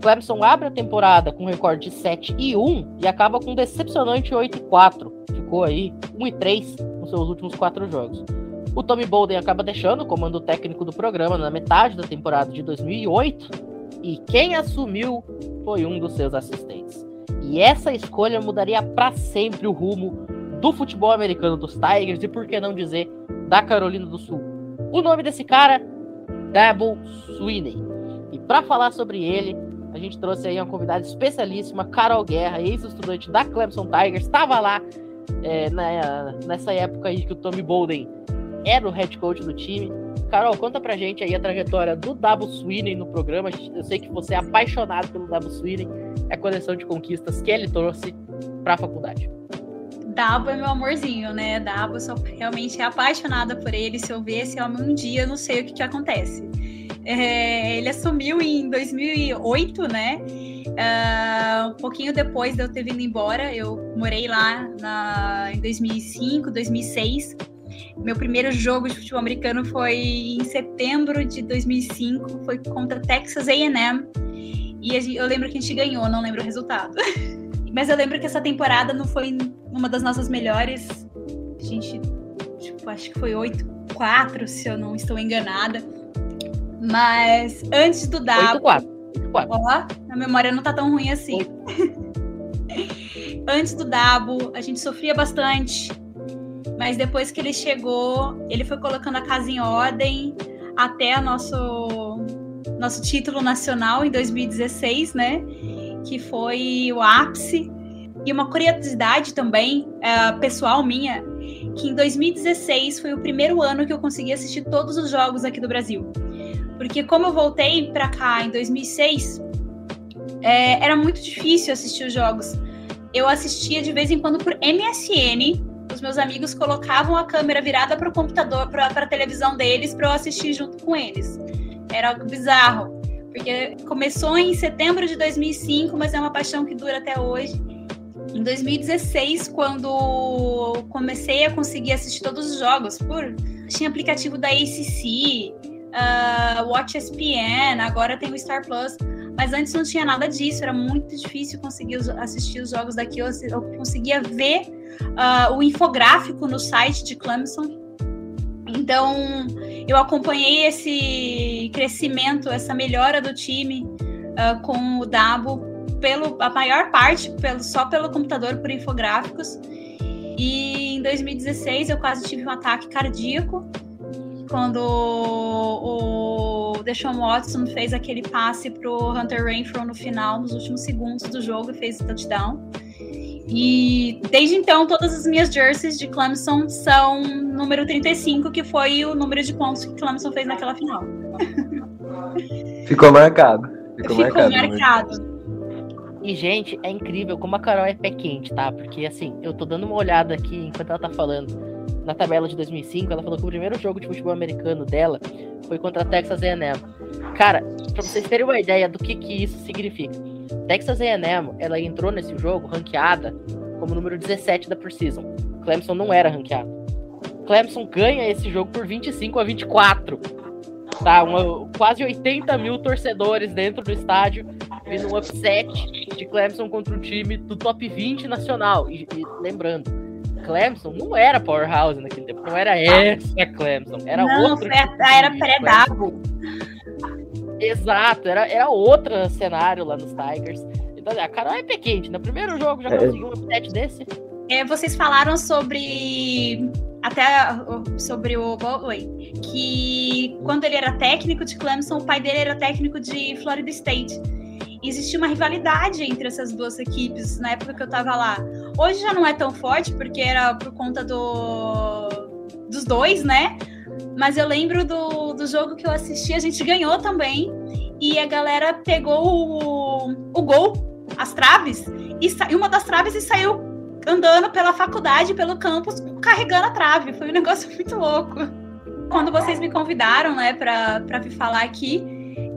Clemson abre a temporada com um recorde de 7 e 1 e acaba com um decepcionante 8 e 4. Ficou aí 1 e 3 nos seus últimos quatro jogos. O Tommy Bolden acaba deixando o comando técnico do programa na metade da temporada de 2008 e quem assumiu foi um dos seus assistentes. E essa escolha mudaria para sempre o rumo do futebol americano dos Tigers e por que não dizer da Carolina do Sul. O nome desse cara, Dabo Sweeney. E para falar sobre ele, a gente trouxe aí uma convidada especialíssima, Carol Guerra, ex-estudante da Clemson Tigers, estava lá é, na, nessa época aí que o Tommy Bolden era o head coach do time. Carol, conta pra gente aí a trajetória do Dabo Sweeney no programa. Eu sei que você é apaixonado pelo Dabo Sweeney, é a coleção de conquistas que ele trouxe para a faculdade. Dabo é meu amorzinho, né? Dabo, eu sou realmente apaixonada por ele. Se eu ver esse homem um dia, eu não sei o que, que acontece. É, ele assumiu em 2008, né? Uh, um pouquinho depois de eu ter vindo embora, eu morei lá na, em 2005, 2006. Meu primeiro jogo de futebol americano foi em setembro de 2005, foi contra Texas A&M. E eu lembro que a gente ganhou, não lembro o resultado. <laughs> Mas eu lembro que essa temporada não foi uma das nossas melhores. A gente, tipo, acho que foi 8-4, se eu não estou enganada. Mas antes do Dabo. 8-4. Ó, a memória não tá tão ruim assim. <laughs> antes do Dabo, a gente sofria bastante. Mas depois que ele chegou, ele foi colocando a casa em ordem até nosso, nosso título nacional em 2016, né? que foi o ápice. E uma curiosidade também, uh, pessoal minha, que em 2016 foi o primeiro ano que eu consegui assistir todos os jogos aqui do Brasil. Porque como eu voltei para cá em 2006, é, era muito difícil assistir os jogos. Eu assistia de vez em quando por MSN. Os meus amigos colocavam a câmera virada para o computador, para a televisão deles, para eu assistir junto com eles. Era algo bizarro porque começou em setembro de 2005, mas é uma paixão que dura até hoje. Em 2016, quando comecei a conseguir assistir todos os jogos, por tinha aplicativo da ACC, uh, Watch ESPN, agora tem o Star Plus, mas antes não tinha nada disso, era muito difícil conseguir assistir os jogos daqui. Eu, eu conseguia ver uh, o infográfico no site de Clemson. Então, eu acompanhei esse crescimento, essa melhora do time uh, com o Dabo, pelo, a maior parte pelo, só pelo computador, por infográficos. E em 2016 eu quase tive um ataque cardíaco quando o, o Deshaun Watson fez aquele passe para o Hunter Renfro no final, nos últimos segundos do jogo, e fez o touchdown. E desde então, todas as minhas jerseys de Clemson são número 35, que foi o número de pontos que Clemson fez naquela final. Ficou marcado. Ficou, Ficou marcado. marcado. E, gente, é incrível como a Carol é pé quente, tá? Porque, assim, eu tô dando uma olhada aqui enquanto ela tá falando. Na tabela de 2005, ela falou que o primeiro jogo de futebol americano dela foi contra a Texas A&M. Cara, pra vocês terem uma ideia do que que isso significa. Texas A&M, ela entrou nesse jogo ranqueada como número 17 da Precision. Clemson não era ranqueado. Clemson ganha esse jogo por 25 a 24. Tá, uma, quase 80 mil torcedores dentro do estádio, vendo um upset de Clemson contra um time do top 20 nacional. E, e lembrando, Clemson não era powerhouse naquele tempo, não era essa Clemson, era não, outro. Foi, era pré-Dabo. Exato, era, era outro cenário lá nos Tigers. Então, a Carol é pé quente. No primeiro jogo já é. conseguiu um upset desse. É, vocês falaram sobre. Até sobre o Goldway, que quando ele era técnico de Clemson, o pai dele era técnico de Florida State. E existia uma rivalidade entre essas duas equipes na época que eu tava lá. Hoje já não é tão forte, porque era por conta do, dos dois, né? Mas eu lembro do, do jogo que eu assisti, a gente ganhou também. E a galera pegou o, o gol, as traves, e uma das traves e saiu andando pela faculdade, pelo campus, carregando a trave. Foi um <laughs> negócio muito louco. Quando vocês me convidaram, né, para vir falar aqui,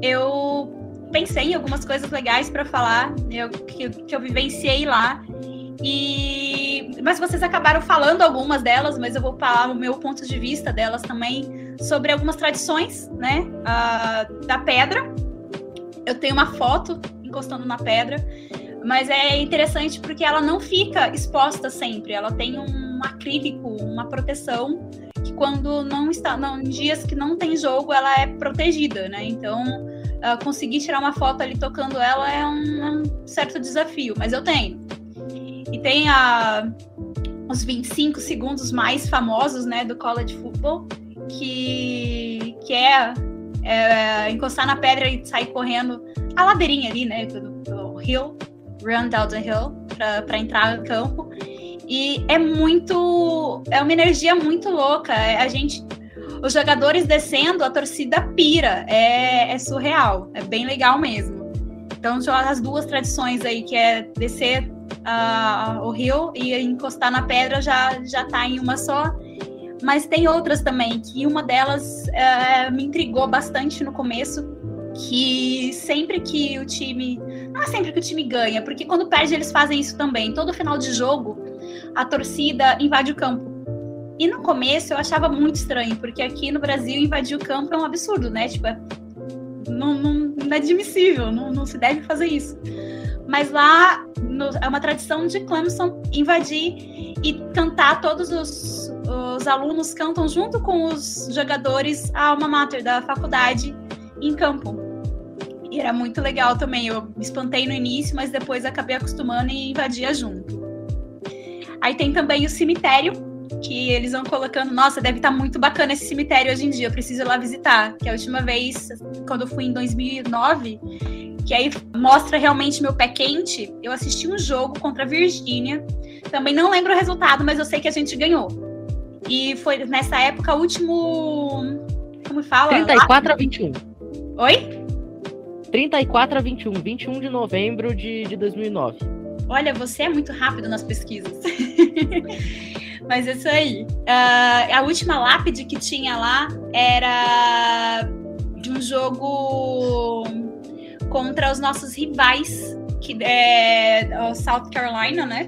eu pensei em algumas coisas legais para falar, eu, que, que eu vivenciei lá. E mas vocês acabaram falando algumas delas, mas eu vou falar o meu ponto de vista delas também sobre algumas tradições, né, uh, da pedra. Eu tenho uma foto encostando na pedra, mas é interessante porque ela não fica exposta sempre. Ela tem um acrílico, uma proteção que quando não está, não, em dias que não tem jogo, ela é protegida, né? Então, uh, conseguir tirar uma foto ali tocando ela é um, um certo desafio, mas eu tenho. E tem a, os 25 segundos mais famosos né, do college football, que, que é, é encostar na pedra e sair correndo a ladeirinha ali, né? Do, do hill, run down the hill, para entrar no campo. E é muito. É uma energia muito louca. É, a gente. Os jogadores descendo, a torcida pira. É, é surreal. É bem legal mesmo. Então, as duas tradições aí, que é descer uh, o rio e encostar na pedra já já tá em uma só. Mas tem outras também, que uma delas uh, me intrigou bastante no começo, que sempre que o time. Não é sempre que o time ganha, porque quando perde eles fazem isso também. Todo final de jogo, a torcida invade o campo. E no começo eu achava muito estranho, porque aqui no Brasil invadir o campo é um absurdo, né? Tipo, é não, não, inadmissível, não, não se deve fazer isso. Mas lá no, é uma tradição de Clemson invadir e cantar, todos os, os alunos cantam junto com os jogadores a alma mater da faculdade em campo. E era muito legal também. Eu me espantei no início, mas depois acabei acostumando e invadia junto. Aí tem também o cemitério, que eles vão colocando. Nossa, deve estar tá muito bacana esse cemitério hoje em dia. Eu preciso ir lá visitar. Que a última vez, quando eu fui em 2009, que aí mostra realmente meu pé quente. Eu assisti um jogo contra a Virgínia. Também não lembro o resultado, mas eu sei que a gente ganhou. E foi nessa época o último. Como fala? 34 a 21. Oi? 34 a 21. 21 de novembro de, de 2009. Olha, você é muito rápido nas pesquisas. <laughs> Mas isso aí. Uh, a última lápide que tinha lá era de um jogo contra os nossos rivais, que é o South Carolina, né?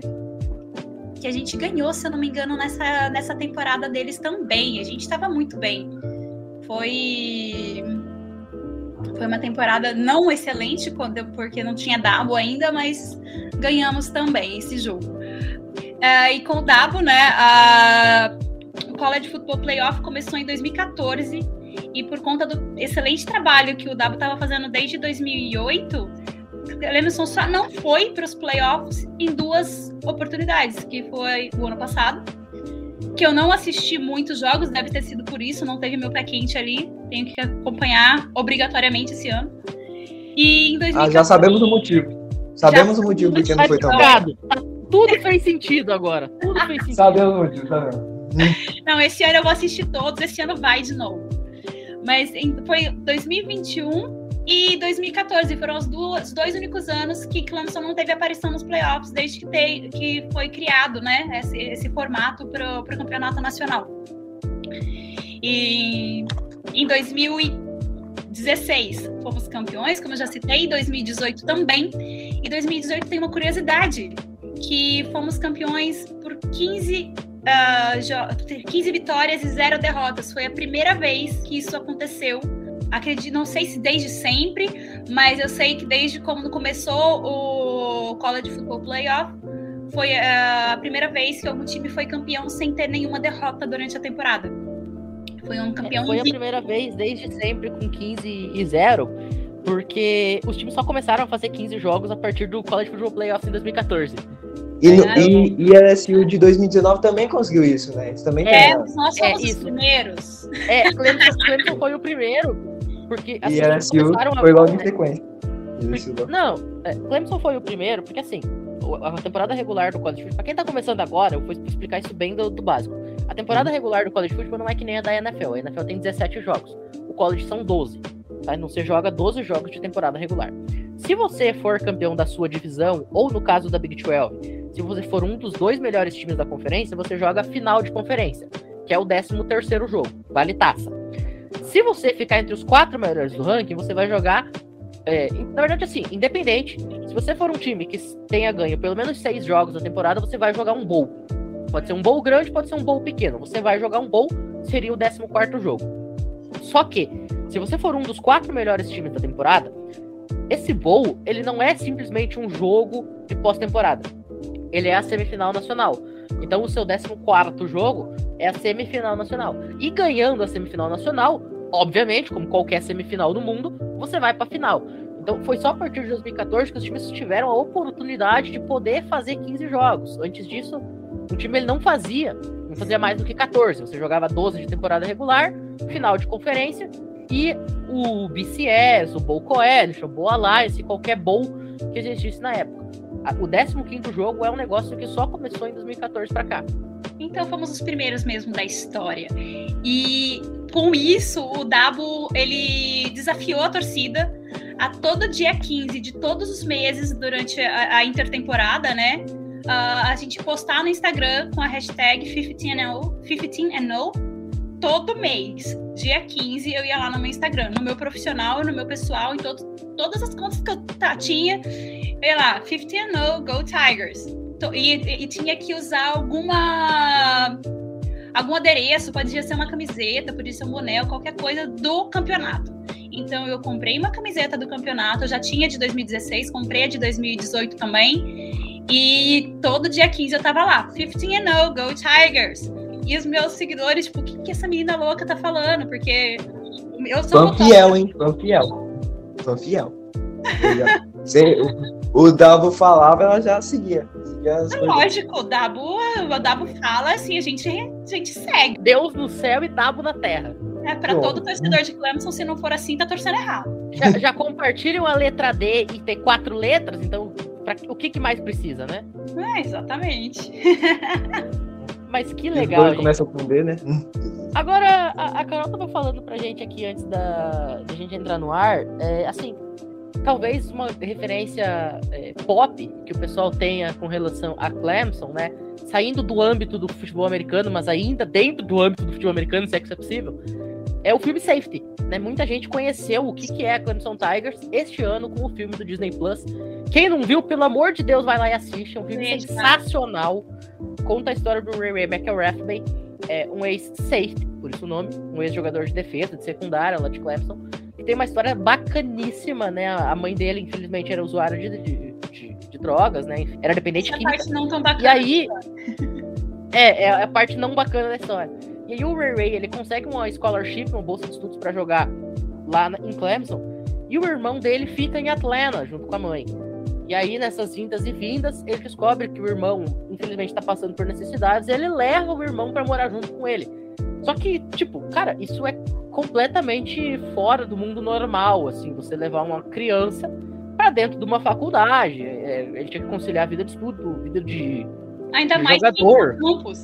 Que a gente ganhou, se eu não me engano, nessa, nessa temporada deles também. A gente estava muito bem. Foi foi uma temporada não excelente, porque não tinha Dabo ainda, mas ganhamos também esse jogo. Uh, e com o Dabo, né, a, o College Football Playoff começou em 2014 e por conta do excelente trabalho que o Dabo estava fazendo desde 2008, o Emerson só não foi para os playoffs em duas oportunidades, que foi o ano passado, que eu não assisti muitos jogos, deve ter sido por isso, não teve meu pé quente ali, tenho que acompanhar obrigatoriamente esse ano. E em 2014, ah, já sabemos o motivo. Sabemos já, o motivo porque não foi tão bom. Tudo fez sentido agora. Tudo fez sentido. Sabemos o motivo, sabemos. Não, esse ano eu vou assistir todos, esse ano vai de novo. Mas foi 2021 e 2014 foram os, dois, os dois únicos anos que Clemson não teve aparição nos playoffs desde que, te, que foi criado né, esse, esse formato para o campeonato nacional. E em 2016 fomos campeões, como eu já citei, em 2018 também. E 2018 tem uma curiosidade que fomos campeões por 15, uh, 15 vitórias e zero derrotas. Foi a primeira vez que isso aconteceu. Acredito, não sei se desde sempre, mas eu sei que desde quando começou o College Football Playoff, foi a primeira vez que algum time foi campeão sem ter nenhuma derrota durante a temporada. Foi um campeão. Foi a primeira vez desde sempre com 15 e 0, porque os times só começaram a fazer 15 jogos a partir do College Football Playoff em 2014. E, é, e, e a LSU de 2019 também conseguiu isso, né? Eles também é, nós somos é, os primeiros. É, Clemson, Clemson foi o primeiro, porque assim, e a LSU foi logo em sequência. Não, é, Clemson foi o primeiro, porque assim, a temporada regular do College Football, pra quem tá começando agora, eu vou explicar isso bem do, do básico. A temporada uhum. regular do College Football não é que nem a da NFL. A NFL tem 17 jogos. O College são 12. Tá? Então você joga 12 jogos de temporada regular. Se você for campeão da sua divisão, ou no caso da Big 12, se você for um dos dois melhores times da conferência, você joga a final de conferência, que é o 13 terceiro jogo, vale taça. Se você ficar entre os quatro melhores do ranking, você vai jogar. É, na verdade, assim, independente. Se você for um time que tenha ganho pelo menos seis jogos na temporada, você vai jogar um bowl. Pode ser um bowl grande, pode ser um bowl pequeno. Você vai jogar um bowl, seria o 14 quarto jogo. Só que, se você for um dos quatro melhores times da temporada, esse bowl, ele não é simplesmente um jogo de pós-temporada ele é a semifinal nacional. Então o seu 14 jogo é a semifinal nacional. E ganhando a semifinal nacional, obviamente, como qualquer semifinal do mundo, você vai para a final. Então foi só a partir de 2014 que os times tiveram a oportunidade de poder fazer 15 jogos. Antes disso, o time ele não fazia, não fazia mais do que 14. Você jogava 12 de temporada regular, final de conferência e o BCS, o Bowl Coalition, o Bowl Alliance, qualquer bowl que existisse na época o 15 jogo é um negócio que só começou em 2014 para cá. Então fomos os primeiros mesmo da história. E com isso, o Dabo ele desafiou a torcida a todo dia 15 de todos os meses durante a, a intertemporada, né? uh, a gente postar no Instagram com a hashtag 15and 15 and no todo mês, dia 15, eu ia lá no meu Instagram, no meu profissional, no meu pessoal, em todo, todas as contas que eu tinha, ia lá, 15 and no, go Tigers. E, e, tinha que usar alguma algum adereço, podia ser uma camiseta, podia ser um boné, qualquer coisa do campeonato. Então eu comprei uma camiseta do campeonato, eu já tinha de 2016, comprei a de 2018 também. E todo dia 15 eu tava lá, 15 and no, go Tigers. E os meus seguidores, tipo, o que, que essa menina louca tá falando? Porque eu sou. Fiel, hein? Fã fiel. <laughs> O, o Davo falava, ela já seguia. seguia é lógico, o Dabo, o Dabo fala assim, a gente, a gente segue. Deus no céu e Dabo na terra. É, pra Bom. todo torcedor de Clemson, se não for assim, tá torcendo errado. Já, já compartilham a letra D e tem quatro letras, então pra, o que, que mais precisa, né? É, exatamente. <laughs> Mas que legal. começa com D, né? Agora, a, a, Carol tava falando pra gente aqui antes da, da gente entrar no ar, é, assim, talvez uma referência é, pop que o pessoal tenha com relação a Clemson, né? Saindo do âmbito do futebol americano, mas ainda dentro do âmbito do futebol americano, se é que isso é possível, é o filme Safety. Né? Muita gente conheceu o que, que é Clemson Tigers este ano com o filme do Disney Plus. Quem não viu, pelo amor de Deus, vai lá e assiste. É um filme sensacional. Conta a história do Ray Ray McElrathbey, é um ex-safety, por isso o nome, um ex-jogador de defesa, de secundária lá de Clemson. Tem uma história bacaníssima, né? A mãe dele, infelizmente, era usuária de, de, de, de drogas, né? Era dependente Essa química. parte não tão bacana. E aí. É, é a parte não bacana da história. E aí o Ray Ray, ele consegue uma scholarship, uma bolsa de estudos para jogar lá em Clemson, e o irmão dele fica em Atlanta, junto com a mãe. E aí, nessas vindas e vindas, ele descobre que o irmão, infelizmente, está passando por necessidades, e ele leva o irmão para morar junto com ele. Só que, tipo, cara, isso é completamente fora do mundo normal, assim, você levar uma criança para dentro de uma faculdade. É, ele tinha que conciliar a vida de estudo, vida de, Ainda de mais jogador. campus.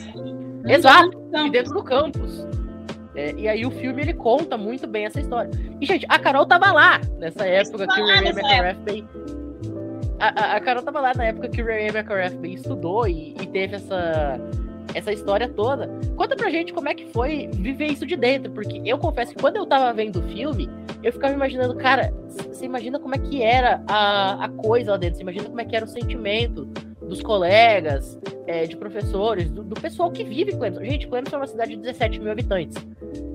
Exato, e dentro do campus. É, e aí o filme ele conta muito bem essa história. E, gente, a Carol tava lá nessa época que o Ray McCarthy a, a, a, Carol tava lá na época que o Ray McCarthy estudou e, e, teve essa, essa história toda. Conta pra gente como é que foi viver isso de dentro, porque eu confesso que quando eu tava vendo o filme, eu ficava imaginando, cara, você imagina como é que era a, a coisa lá dentro, você imagina como é que era o sentimento dos colegas, é, de professores, do, do, pessoal que vive Clemson. Gente, Clemson é uma cidade de 17 mil habitantes.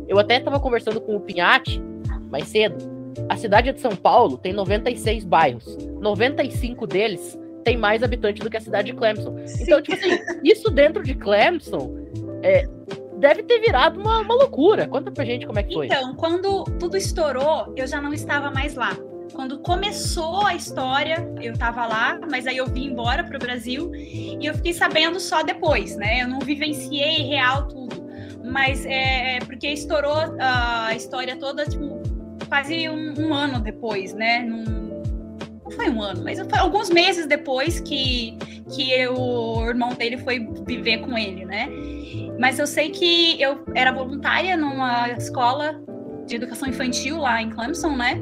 Eu até estava conversando com o Pinhatti mais cedo. A cidade de São Paulo tem 96 bairros. 95 deles tem mais habitantes do que a cidade de Clemson. Sim. Então, tipo assim, isso dentro de Clemson é, deve ter virado uma, uma loucura. Conta pra gente como é que foi. Então, quando tudo estourou, eu já não estava mais lá. Quando começou a história, eu tava lá, mas aí eu vim embora pro Brasil e eu fiquei sabendo só depois, né? Eu não vivenciei real tudo. Mas é, é porque estourou a história toda, tipo, quase um, um ano depois, né? Num, foi um ano, mas foi alguns meses depois que, que o irmão dele foi viver com ele, né? Mas eu sei que eu era voluntária numa escola de educação infantil lá em Clemson, né?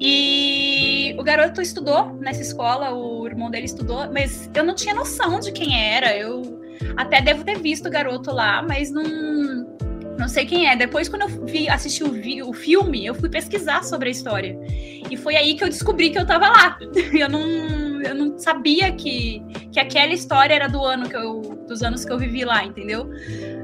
E o garoto estudou nessa escola, o irmão dele estudou, mas eu não tinha noção de quem era. Eu até devo ter visto o garoto lá, mas não, não sei quem é. Depois, quando eu vi, assisti o, o filme, eu fui pesquisar sobre a história. E foi aí que eu descobri que eu tava lá. <laughs> Eu não, eu não sabia que, que aquela história era do ano que eu, dos anos que eu vivi lá, entendeu?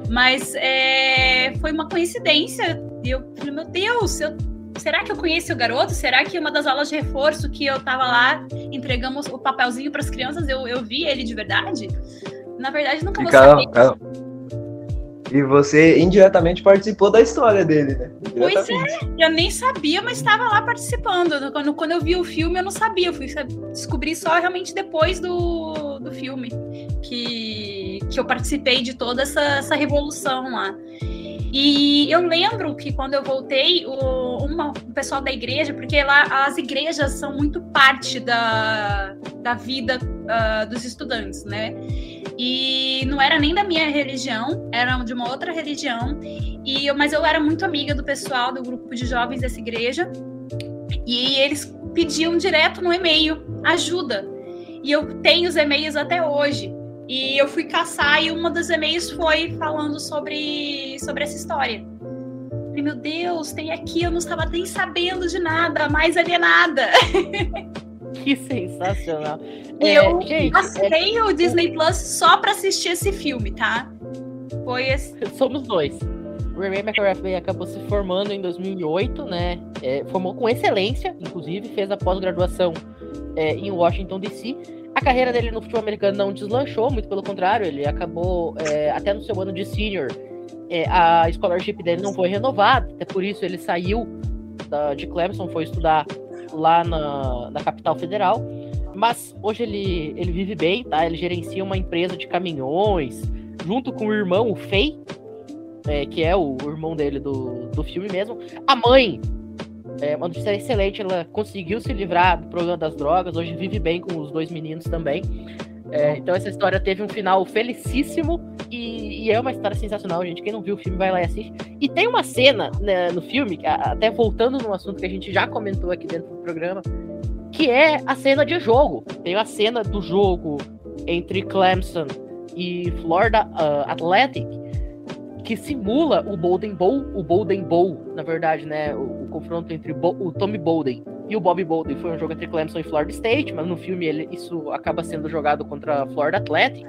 Mas é, foi uma coincidência. E eu falei, meu Deus, eu será que eu conheci o garoto? Será que uma das aulas de reforço que eu tava lá, entregamos o papelzinho para as crianças, eu, eu vi ele de verdade? Na verdade, nunca vou saber. Calma. E você indiretamente participou da história dele, né? Pois é, eu nem sabia, mas estava lá participando. Quando, quando eu vi o filme, eu não sabia. Eu fui descobrir só realmente depois do, do filme que, que eu participei de toda essa, essa revolução lá. E eu lembro que quando eu voltei, o, uma, o pessoal da igreja, porque lá as igrejas são muito parte da, da vida uh, dos estudantes, né? E não era nem da minha religião, era de uma outra religião. E eu, mas eu era muito amiga do pessoal do grupo de jovens dessa igreja. E eles pediam direto no e-mail ajuda. E eu tenho os e-mails até hoje E eu fui caçar e uma dos e-mails foi falando sobre, sobre essa história. Falei, meu Deus, tem aqui, eu não estava nem sabendo de nada, mais alienada. <laughs> Que sensacional. É, eu gente, assinei o Disney Plus só pra assistir esse filme, tá? Foi esse. <laughs> Somos dois. O Ray McCarthy acabou se formando em 2008, né? É, formou com excelência, inclusive, fez a pós-graduação é, em Washington DC. A carreira dele no futebol americano não deslanchou, muito pelo contrário, ele acabou é, até no seu ano de senior. é, a scholarship dele não foi renovada, até por isso ele saiu da- de Clemson, foi estudar lá na, na capital federal. Mas hoje ele, ele vive bem, tá? Ele gerencia uma empresa de caminhões, junto com o irmão, o Fei, é, que é o irmão dele do, do filme mesmo. A mãe, é uma notícia excelente, ela conseguiu se livrar do problema das drogas, hoje vive bem com os dois meninos também. É, então essa história teve um final felicíssimo e, e é uma história sensacional, gente. Quem não viu o filme vai lá e assiste. E tem uma cena né, no filme, até voltando num assunto que a gente já comentou aqui dentro do programa, que é a cena de jogo. Tem a cena do jogo entre Clemson e Florida ah, Athletic, que simula o Bolden Bowl, o Bolden Bowl, na verdade, né? O, o confronto entre Bo- o Tommy Bolden e o Bobby Bolden foi um jogo entre Clemson e Florida State, mas no filme ele- isso acaba sendo jogado contra a Florida Athletic.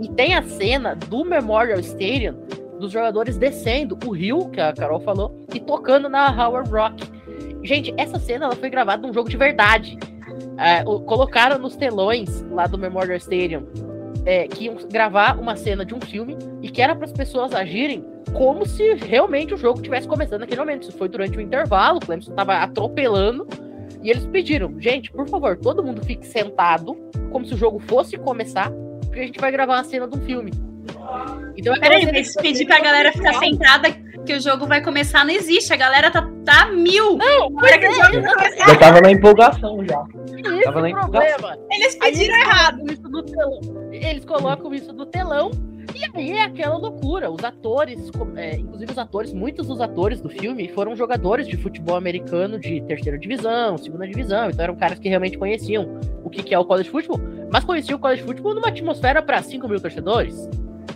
E tem a cena do Memorial Stadium dos jogadores descendo o rio, que a Carol falou, e tocando na Howard Rock. Gente, essa cena ela foi gravada num jogo de verdade. É, o- colocaram nos telões lá do Memorial Stadium é, que iam gravar uma cena de um filme e que era para as pessoas agirem como se realmente o jogo tivesse começando naquele momento. Isso foi durante o intervalo, o Clemson estava atropelando e eles pediram, gente, por favor, todo mundo fique sentado, como se o jogo fosse começar, porque a gente vai gravar uma cena de um filme. Então, Peraí, mas pedir pra galera ficar sentada que o jogo vai começar não existe. A galera tá, tá mil. Não, Na hora que o jogo começar, Eu tava na empolgação já. esse Tava é nem o problema. eles pediram eles errado. isso no telão. Eles colocam isso no telão e aí é aquela loucura. Os atores, é, inclusive os atores, muitos dos atores do filme foram jogadores de futebol americano de terceira divisão, segunda divisão. Então eram caras que realmente conheciam o que, que é o college football, mas conheciam o college football numa atmosfera para 5 mil torcedores,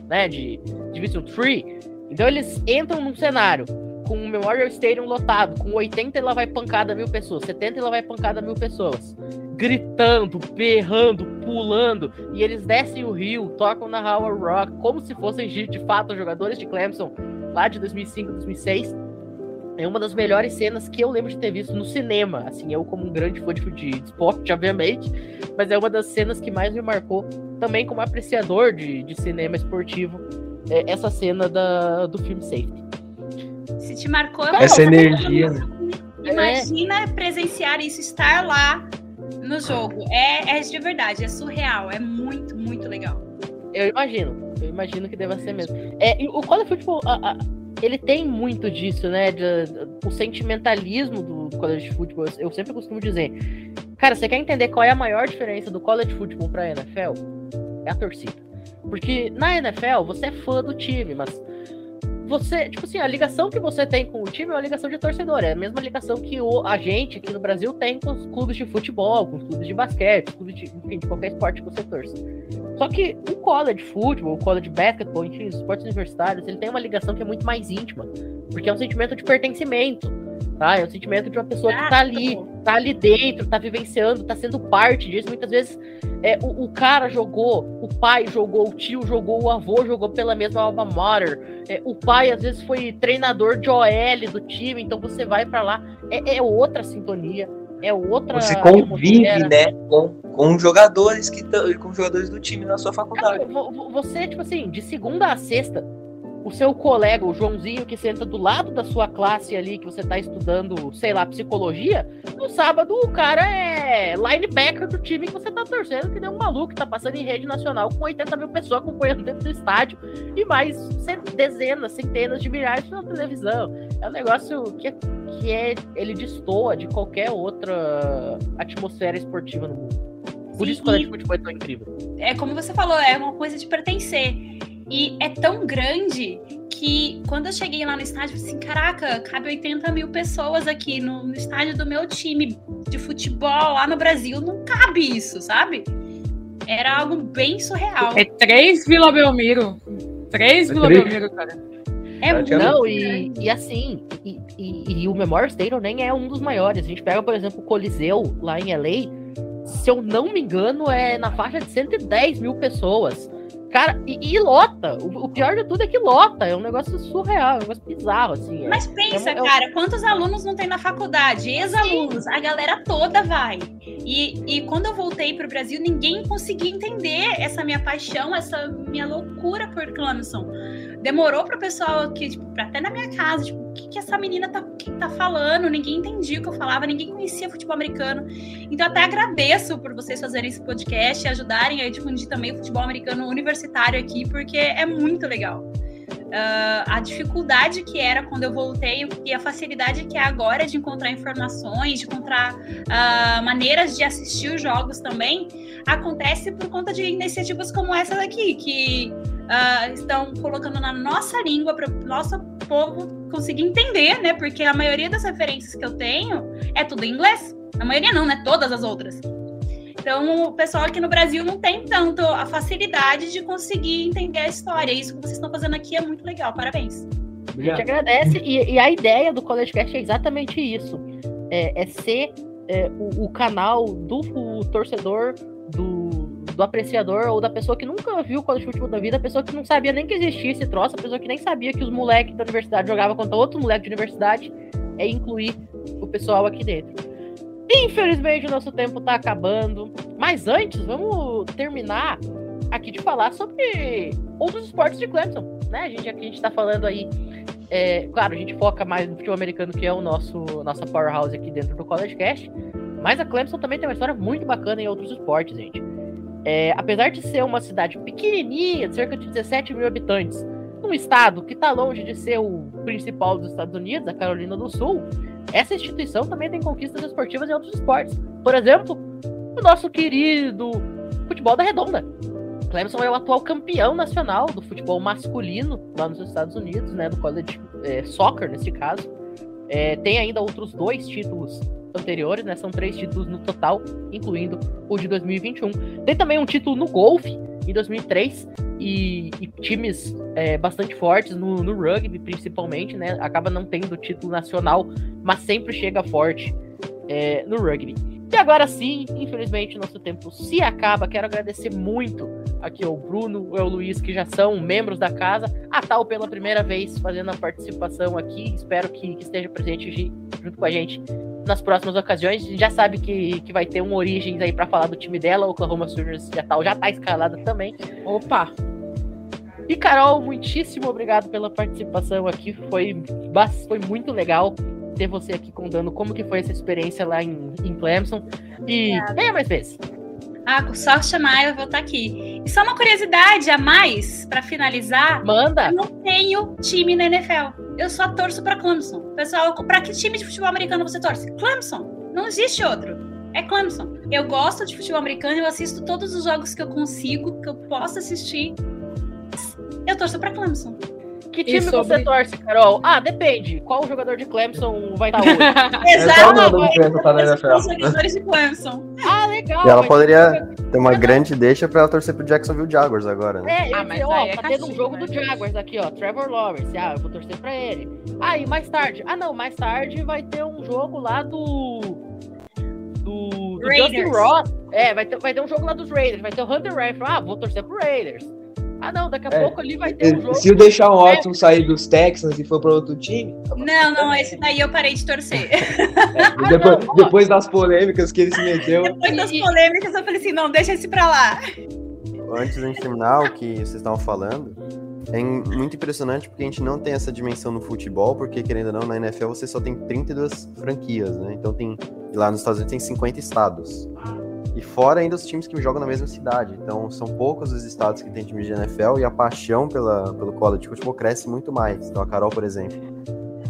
né? De Division 3. Então eles entram num cenário com o Memorial Stadium lotado, com 80 e lá vai pancada mil pessoas, 70 e lá vai pancada mil pessoas gritando, berrando, pulando, e eles descem o rio, tocam na Howard Rock, como se fossem de, fato jogadores de Clemson lá de 2005, 2006. É uma das melhores cenas que eu lembro de ter visto no cinema. Assim, eu como um grande fã de, de esporte, obviamente, mas é uma das cenas que mais me marcou, também como apreciador de, de cinema esportivo, é essa cena da, do filme Safety. Se te marcou, Essa energia, né? Imagina presenciar isso, estar lá no jogo. É, é de verdade, é surreal. É muito, muito legal. Eu imagino, eu imagino que deva ser mesmo. É, e o college football, a- a- ele tem muito disso, né? de- de- o sentimentalismo do, do college football. Eu sempre costumo dizer, cara, você quer entender qual é a maior diferença do college football pra NFL? É a torcida. Porque na NFL você é fã do time, mas você, tipo assim, a ligação que você tem com o time é uma ligação de torcedor. É a mesma ligação que o, a gente aqui no Brasil tem com os clubes de futebol, com os clubes de basquete, clubes de, enfim, de qualquer esporte que você torça. Só que o college football, o college basketball, enfim, os esportes universitários, ele tem uma ligação que é muito mais íntima. Porque é um sentimento de pertencimento. Tá? É um sentimento de uma pessoa que tá ali, tá ali dentro, tá vivenciando, tá sendo parte disso. Muitas vezes é, o, o cara jogou, o pai jogou, o tio jogou, o avô jogou pela mesma alma mater. É, o pai, às vezes, foi treinador de OL do time, então você vai pra lá. É, é outra sintonia, é outra. Você convive, atmosfera. né, com, com jogadores que tão- com jogadores do time na sua faculdade. Cara, vo- vo- você, tipo assim, de segunda a sexta, o seu colega, o Joãozinho, que senta do lado da sua classe ali, que você tá estudando, sei lá, psicologia, no sábado o cara é linebacker do time que você tá torcendo, que nem um maluco que tá passando em rede nacional com 80 mil pessoas acompanhando dentro do estádio e mais dezenas, centenas de milhares na televisão. É um negócio que, é- que é, ele destoa de qualquer outra atmosfera esportiva no mundo. Por Sim, isso que o futebol é tão incrível. É como você falou, é uma coisa de pertencer. E é tão grande que quando eu cheguei lá no estádio, eu falei assim: caraca, cabe 80 mil pessoas aqui no, no estádio do meu time de futebol lá no Brasil. Não cabe isso, sabe? Era algo bem surreal. É três Vila Belmiro. Três É Vila? Belmiro, cara. É muito Não, e, e assim, e, e- e o Memorial Stadium nem é um dos maiores. A gente pega, por exemplo, o Coliseu lá em LA. Se eu não me engano, é na faixa de 110 mil pessoas. Cara, e, e lota. O, o pior de tudo é que lota. É um negócio surreal, é um negócio bizarro, assim. é. Mas pensa, É um- é um- cara, quantos alunos não tem na faculdade? Ex-alunos, a galera toda vai. E, e quando eu voltei pro Brasil, ninguém conseguia entender essa minha paixão, essa minha loucura por Clemson. Demorou pro pessoal aqui, tipo, até na minha casa, tipo, o que, que essa menina tá, que tá falando? Ninguém entendia o que eu falava, ninguém conhecia futebol americano. Então, até agradeço por vocês fazerem esse podcast e ajudarem a difundir também o futebol americano universitário aqui, porque é muito legal. Ah, a dificuldade que era quando eu voltei e a facilidade que é agora de encontrar informações, de encontrar ah, maneiras de assistir os jogos também, acontece por conta de iniciativas como essa daqui, que ah, estão colocando na nossa língua para o nosso povo conseguir entender, né? Porque a maioria das referências que eu tenho é tudo em inglês. A maioria não, né? Todas as outras. Então, o pessoal aqui no Brasil não tem tanto a facilidade de conseguir entender a história. Isso que vocês estão fazendo aqui é muito legal. Parabéns. A gente Obrigado. agradece. E, e a ideia do College Cast é exatamente isso: é, é ser é, o, o canal do o torcedor, do, do apreciador ou da pessoa que nunca viu o college futebol da vida, a pessoa que não sabia nem que existia esse troço, a pessoa que nem sabia que os moleques da universidade jogavam contra outros moleques de universidade, é incluir o pessoal aqui dentro. Infelizmente, o nosso tempo tá acabando. Mas antes, vamos terminar aqui de falar sobre outros esportes de Clemson, né? A gente, aqui a gente tá falando aí. é, claro, a gente foca mais no futebol americano, que é o nosso nossa powerhouse aqui dentro do College Cast. Mas a Clemson também tem uma história muito bacana em outros esportes, gente. É, apesar de ser uma cidade pequenininha, de cerca de 17 mil habitantes, num estado que está longe de ser o principal dos Estados Unidos, a Carolina do Sul, essa instituição também tem conquistas esportivas em outros esportes. Por exemplo, o nosso querido futebol da redonda. Clemson é o atual campeão nacional do futebol masculino lá nos Estados Unidos, né, do college é, soccer nesse caso. É, tem ainda outros dois títulos anteriores, né? São três títulos no total, incluindo o de 2021. Tem também um título no golfe em 2003 e, e times é, bastante fortes no, no rugby, principalmente, né? Acaba não tendo título nacional, mas sempre chega forte é, no rugby. E agora sim, infelizmente, nosso tempo se acaba. Quero agradecer muito aqui ao Bruno e ao Luiz, que já são membros da casa. A Tal pela primeira vez fazendo a participação aqui. Espero que, que esteja presente junto com a gente nas próximas ocasiões. A gente já sabe que, que vai ter um Origens aí para falar do time dela. O Oklahoma Sooners já tá, já tá escalada também. Opa! E Carol, muitíssimo obrigado pela participação aqui. Foi, foi muito legal ter você aqui contando como que foi essa experiência lá em, em Clemson. E venha mais vezes. Ah, só chamar eu vou estar aqui. E só uma curiosidade a mais, para finalizar. Manda! Eu não tenho time na NFL. Eu só torço para Clemson. Pessoal, para que time de futebol americano você torce? Clemson. Não existe outro. É Clemson. Eu gosto de futebol americano, eu assisto todos os jogos que eu consigo, que eu posso assistir. Eu torço para Clemson. Que time sobre- você torce, Carol? Ah, depende. Qual jogador de Clemson vai estar hoje? Só o jogador de Clemson tá Os de Clemson. ah, legal. E ela poderia ter uma grande deixa pra ela torcer pro Jacksonville Jaguars agora, né? É, Ah, mas ó, aí é tá tendo um jogo né? do Jaguars aqui, ó. Trevor Lawrence. Ah, eu vou torcer pra ele. Ah, e mais tarde. Ah, não, mais tarde vai ter um jogo lá do. Do. do Raiders. Justin Ross. É, vai ter, vai ter um jogo lá dos Raiders. Vai ter o Hunter Renfro. Ah, vou torcer pro Raiders. Ah, não, daqui a É, pouco ali vai ter um jogo. Se o Deshaun Watson sair dos Texans e for para outro time, Não, não, esse daí eu parei de torcer. <laughs> Ah, depois, não, ó. depois das polêmicas que ele se meteu, Depois das polêmicas, eu falei assim: não, deixa esse pra lá. Antes da gente terminar o que vocês estavam falando, é muito impressionante porque a gente não tem essa dimensão no futebol, porque querendo ou não, na NFL você só tem 32 franquias, né? Então tem. e Lá nos Estados Unidos tem 50 estados. E fora ainda os times que jogam na mesma cidade. Então são poucos os estados que tem time de NFL e a paixão pela, pelo college de futebol cresce muito mais. Então a Carol, por exemplo.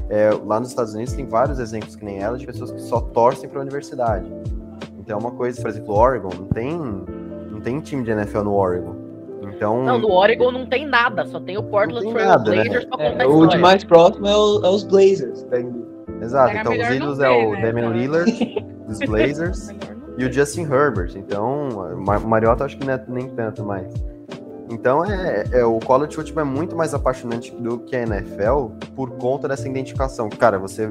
é, lá nos Estados Unidos tem vários exemplos que nem ela de pessoas que só torcem para a universidade. Então é uma coisa, por exemplo, o Oregon não tem não tem time de NFL no Oregon. Então Não, no Oregon não tem nada, só tem o Portland tem Trail né? Blazers pra contar é, o de mais próximo é, o- é os Blazers. NBA. exato. Então os ter, é o né, Damian cara? Lillard <laughs> dos Blazers, e o Justin Herbert. Então, o Mariota acho que é nem tanto mais. Então, é, é, o college football é muito mais apaixonante do que a NFL por conta dessa identificação. Cara, você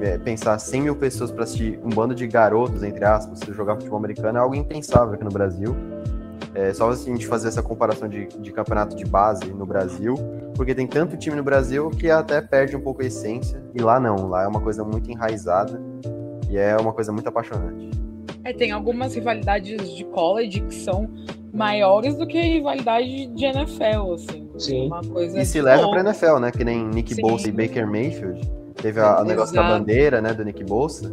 é, pensar 100 mil pessoas para assistir um bando de garotos, entre aspas, jogar futebol americano é algo impensável aqui no Brasil. É só assim, a gente fazer essa comparação de, de campeonato de base no Brasil, porque tem tanto time no Brasil que até perde um pouco a essência. E lá não, lá é uma coisa muito enraizada e é uma coisa muito apaixonante. É, tem algumas rivalidades de college que são maiores do que rivalidade de NFL, assim. Sim. Uma coisa E se de leva louco. pra NFL, né? Que nem Nick Sim. Bolsa e Baker Mayfield. Teve a- o negócio da bandeira, né? Do Nick Bolsa.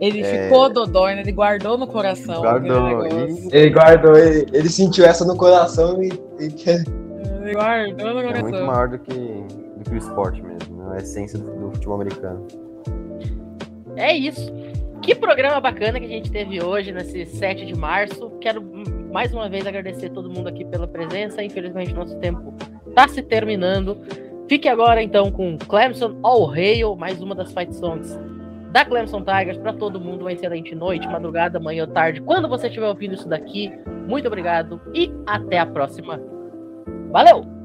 Ele É. ficou dodói, né? Ele guardou no coração. Guardou. Ele guardou, ele, ele sentiu essa no coração e, e quer. Ele guardou no É coração. muito maior do que, do que o esporte mesmo, né? A essência do, do futebol americano. É isso. Que programa bacana que a gente teve hoje, nesse 7 de março. Quero mais uma vez agradecer todo mundo aqui pela presença. Infelizmente, nosso tempo está se terminando. Fique agora então com Clemson All Hail, mais uma das fight songs da Clemson Tigers. Para todo mundo, uma excelente noite, madrugada, manhã ou tarde. Quando você estiver ouvindo isso daqui, muito obrigado e até a próxima. Valeu!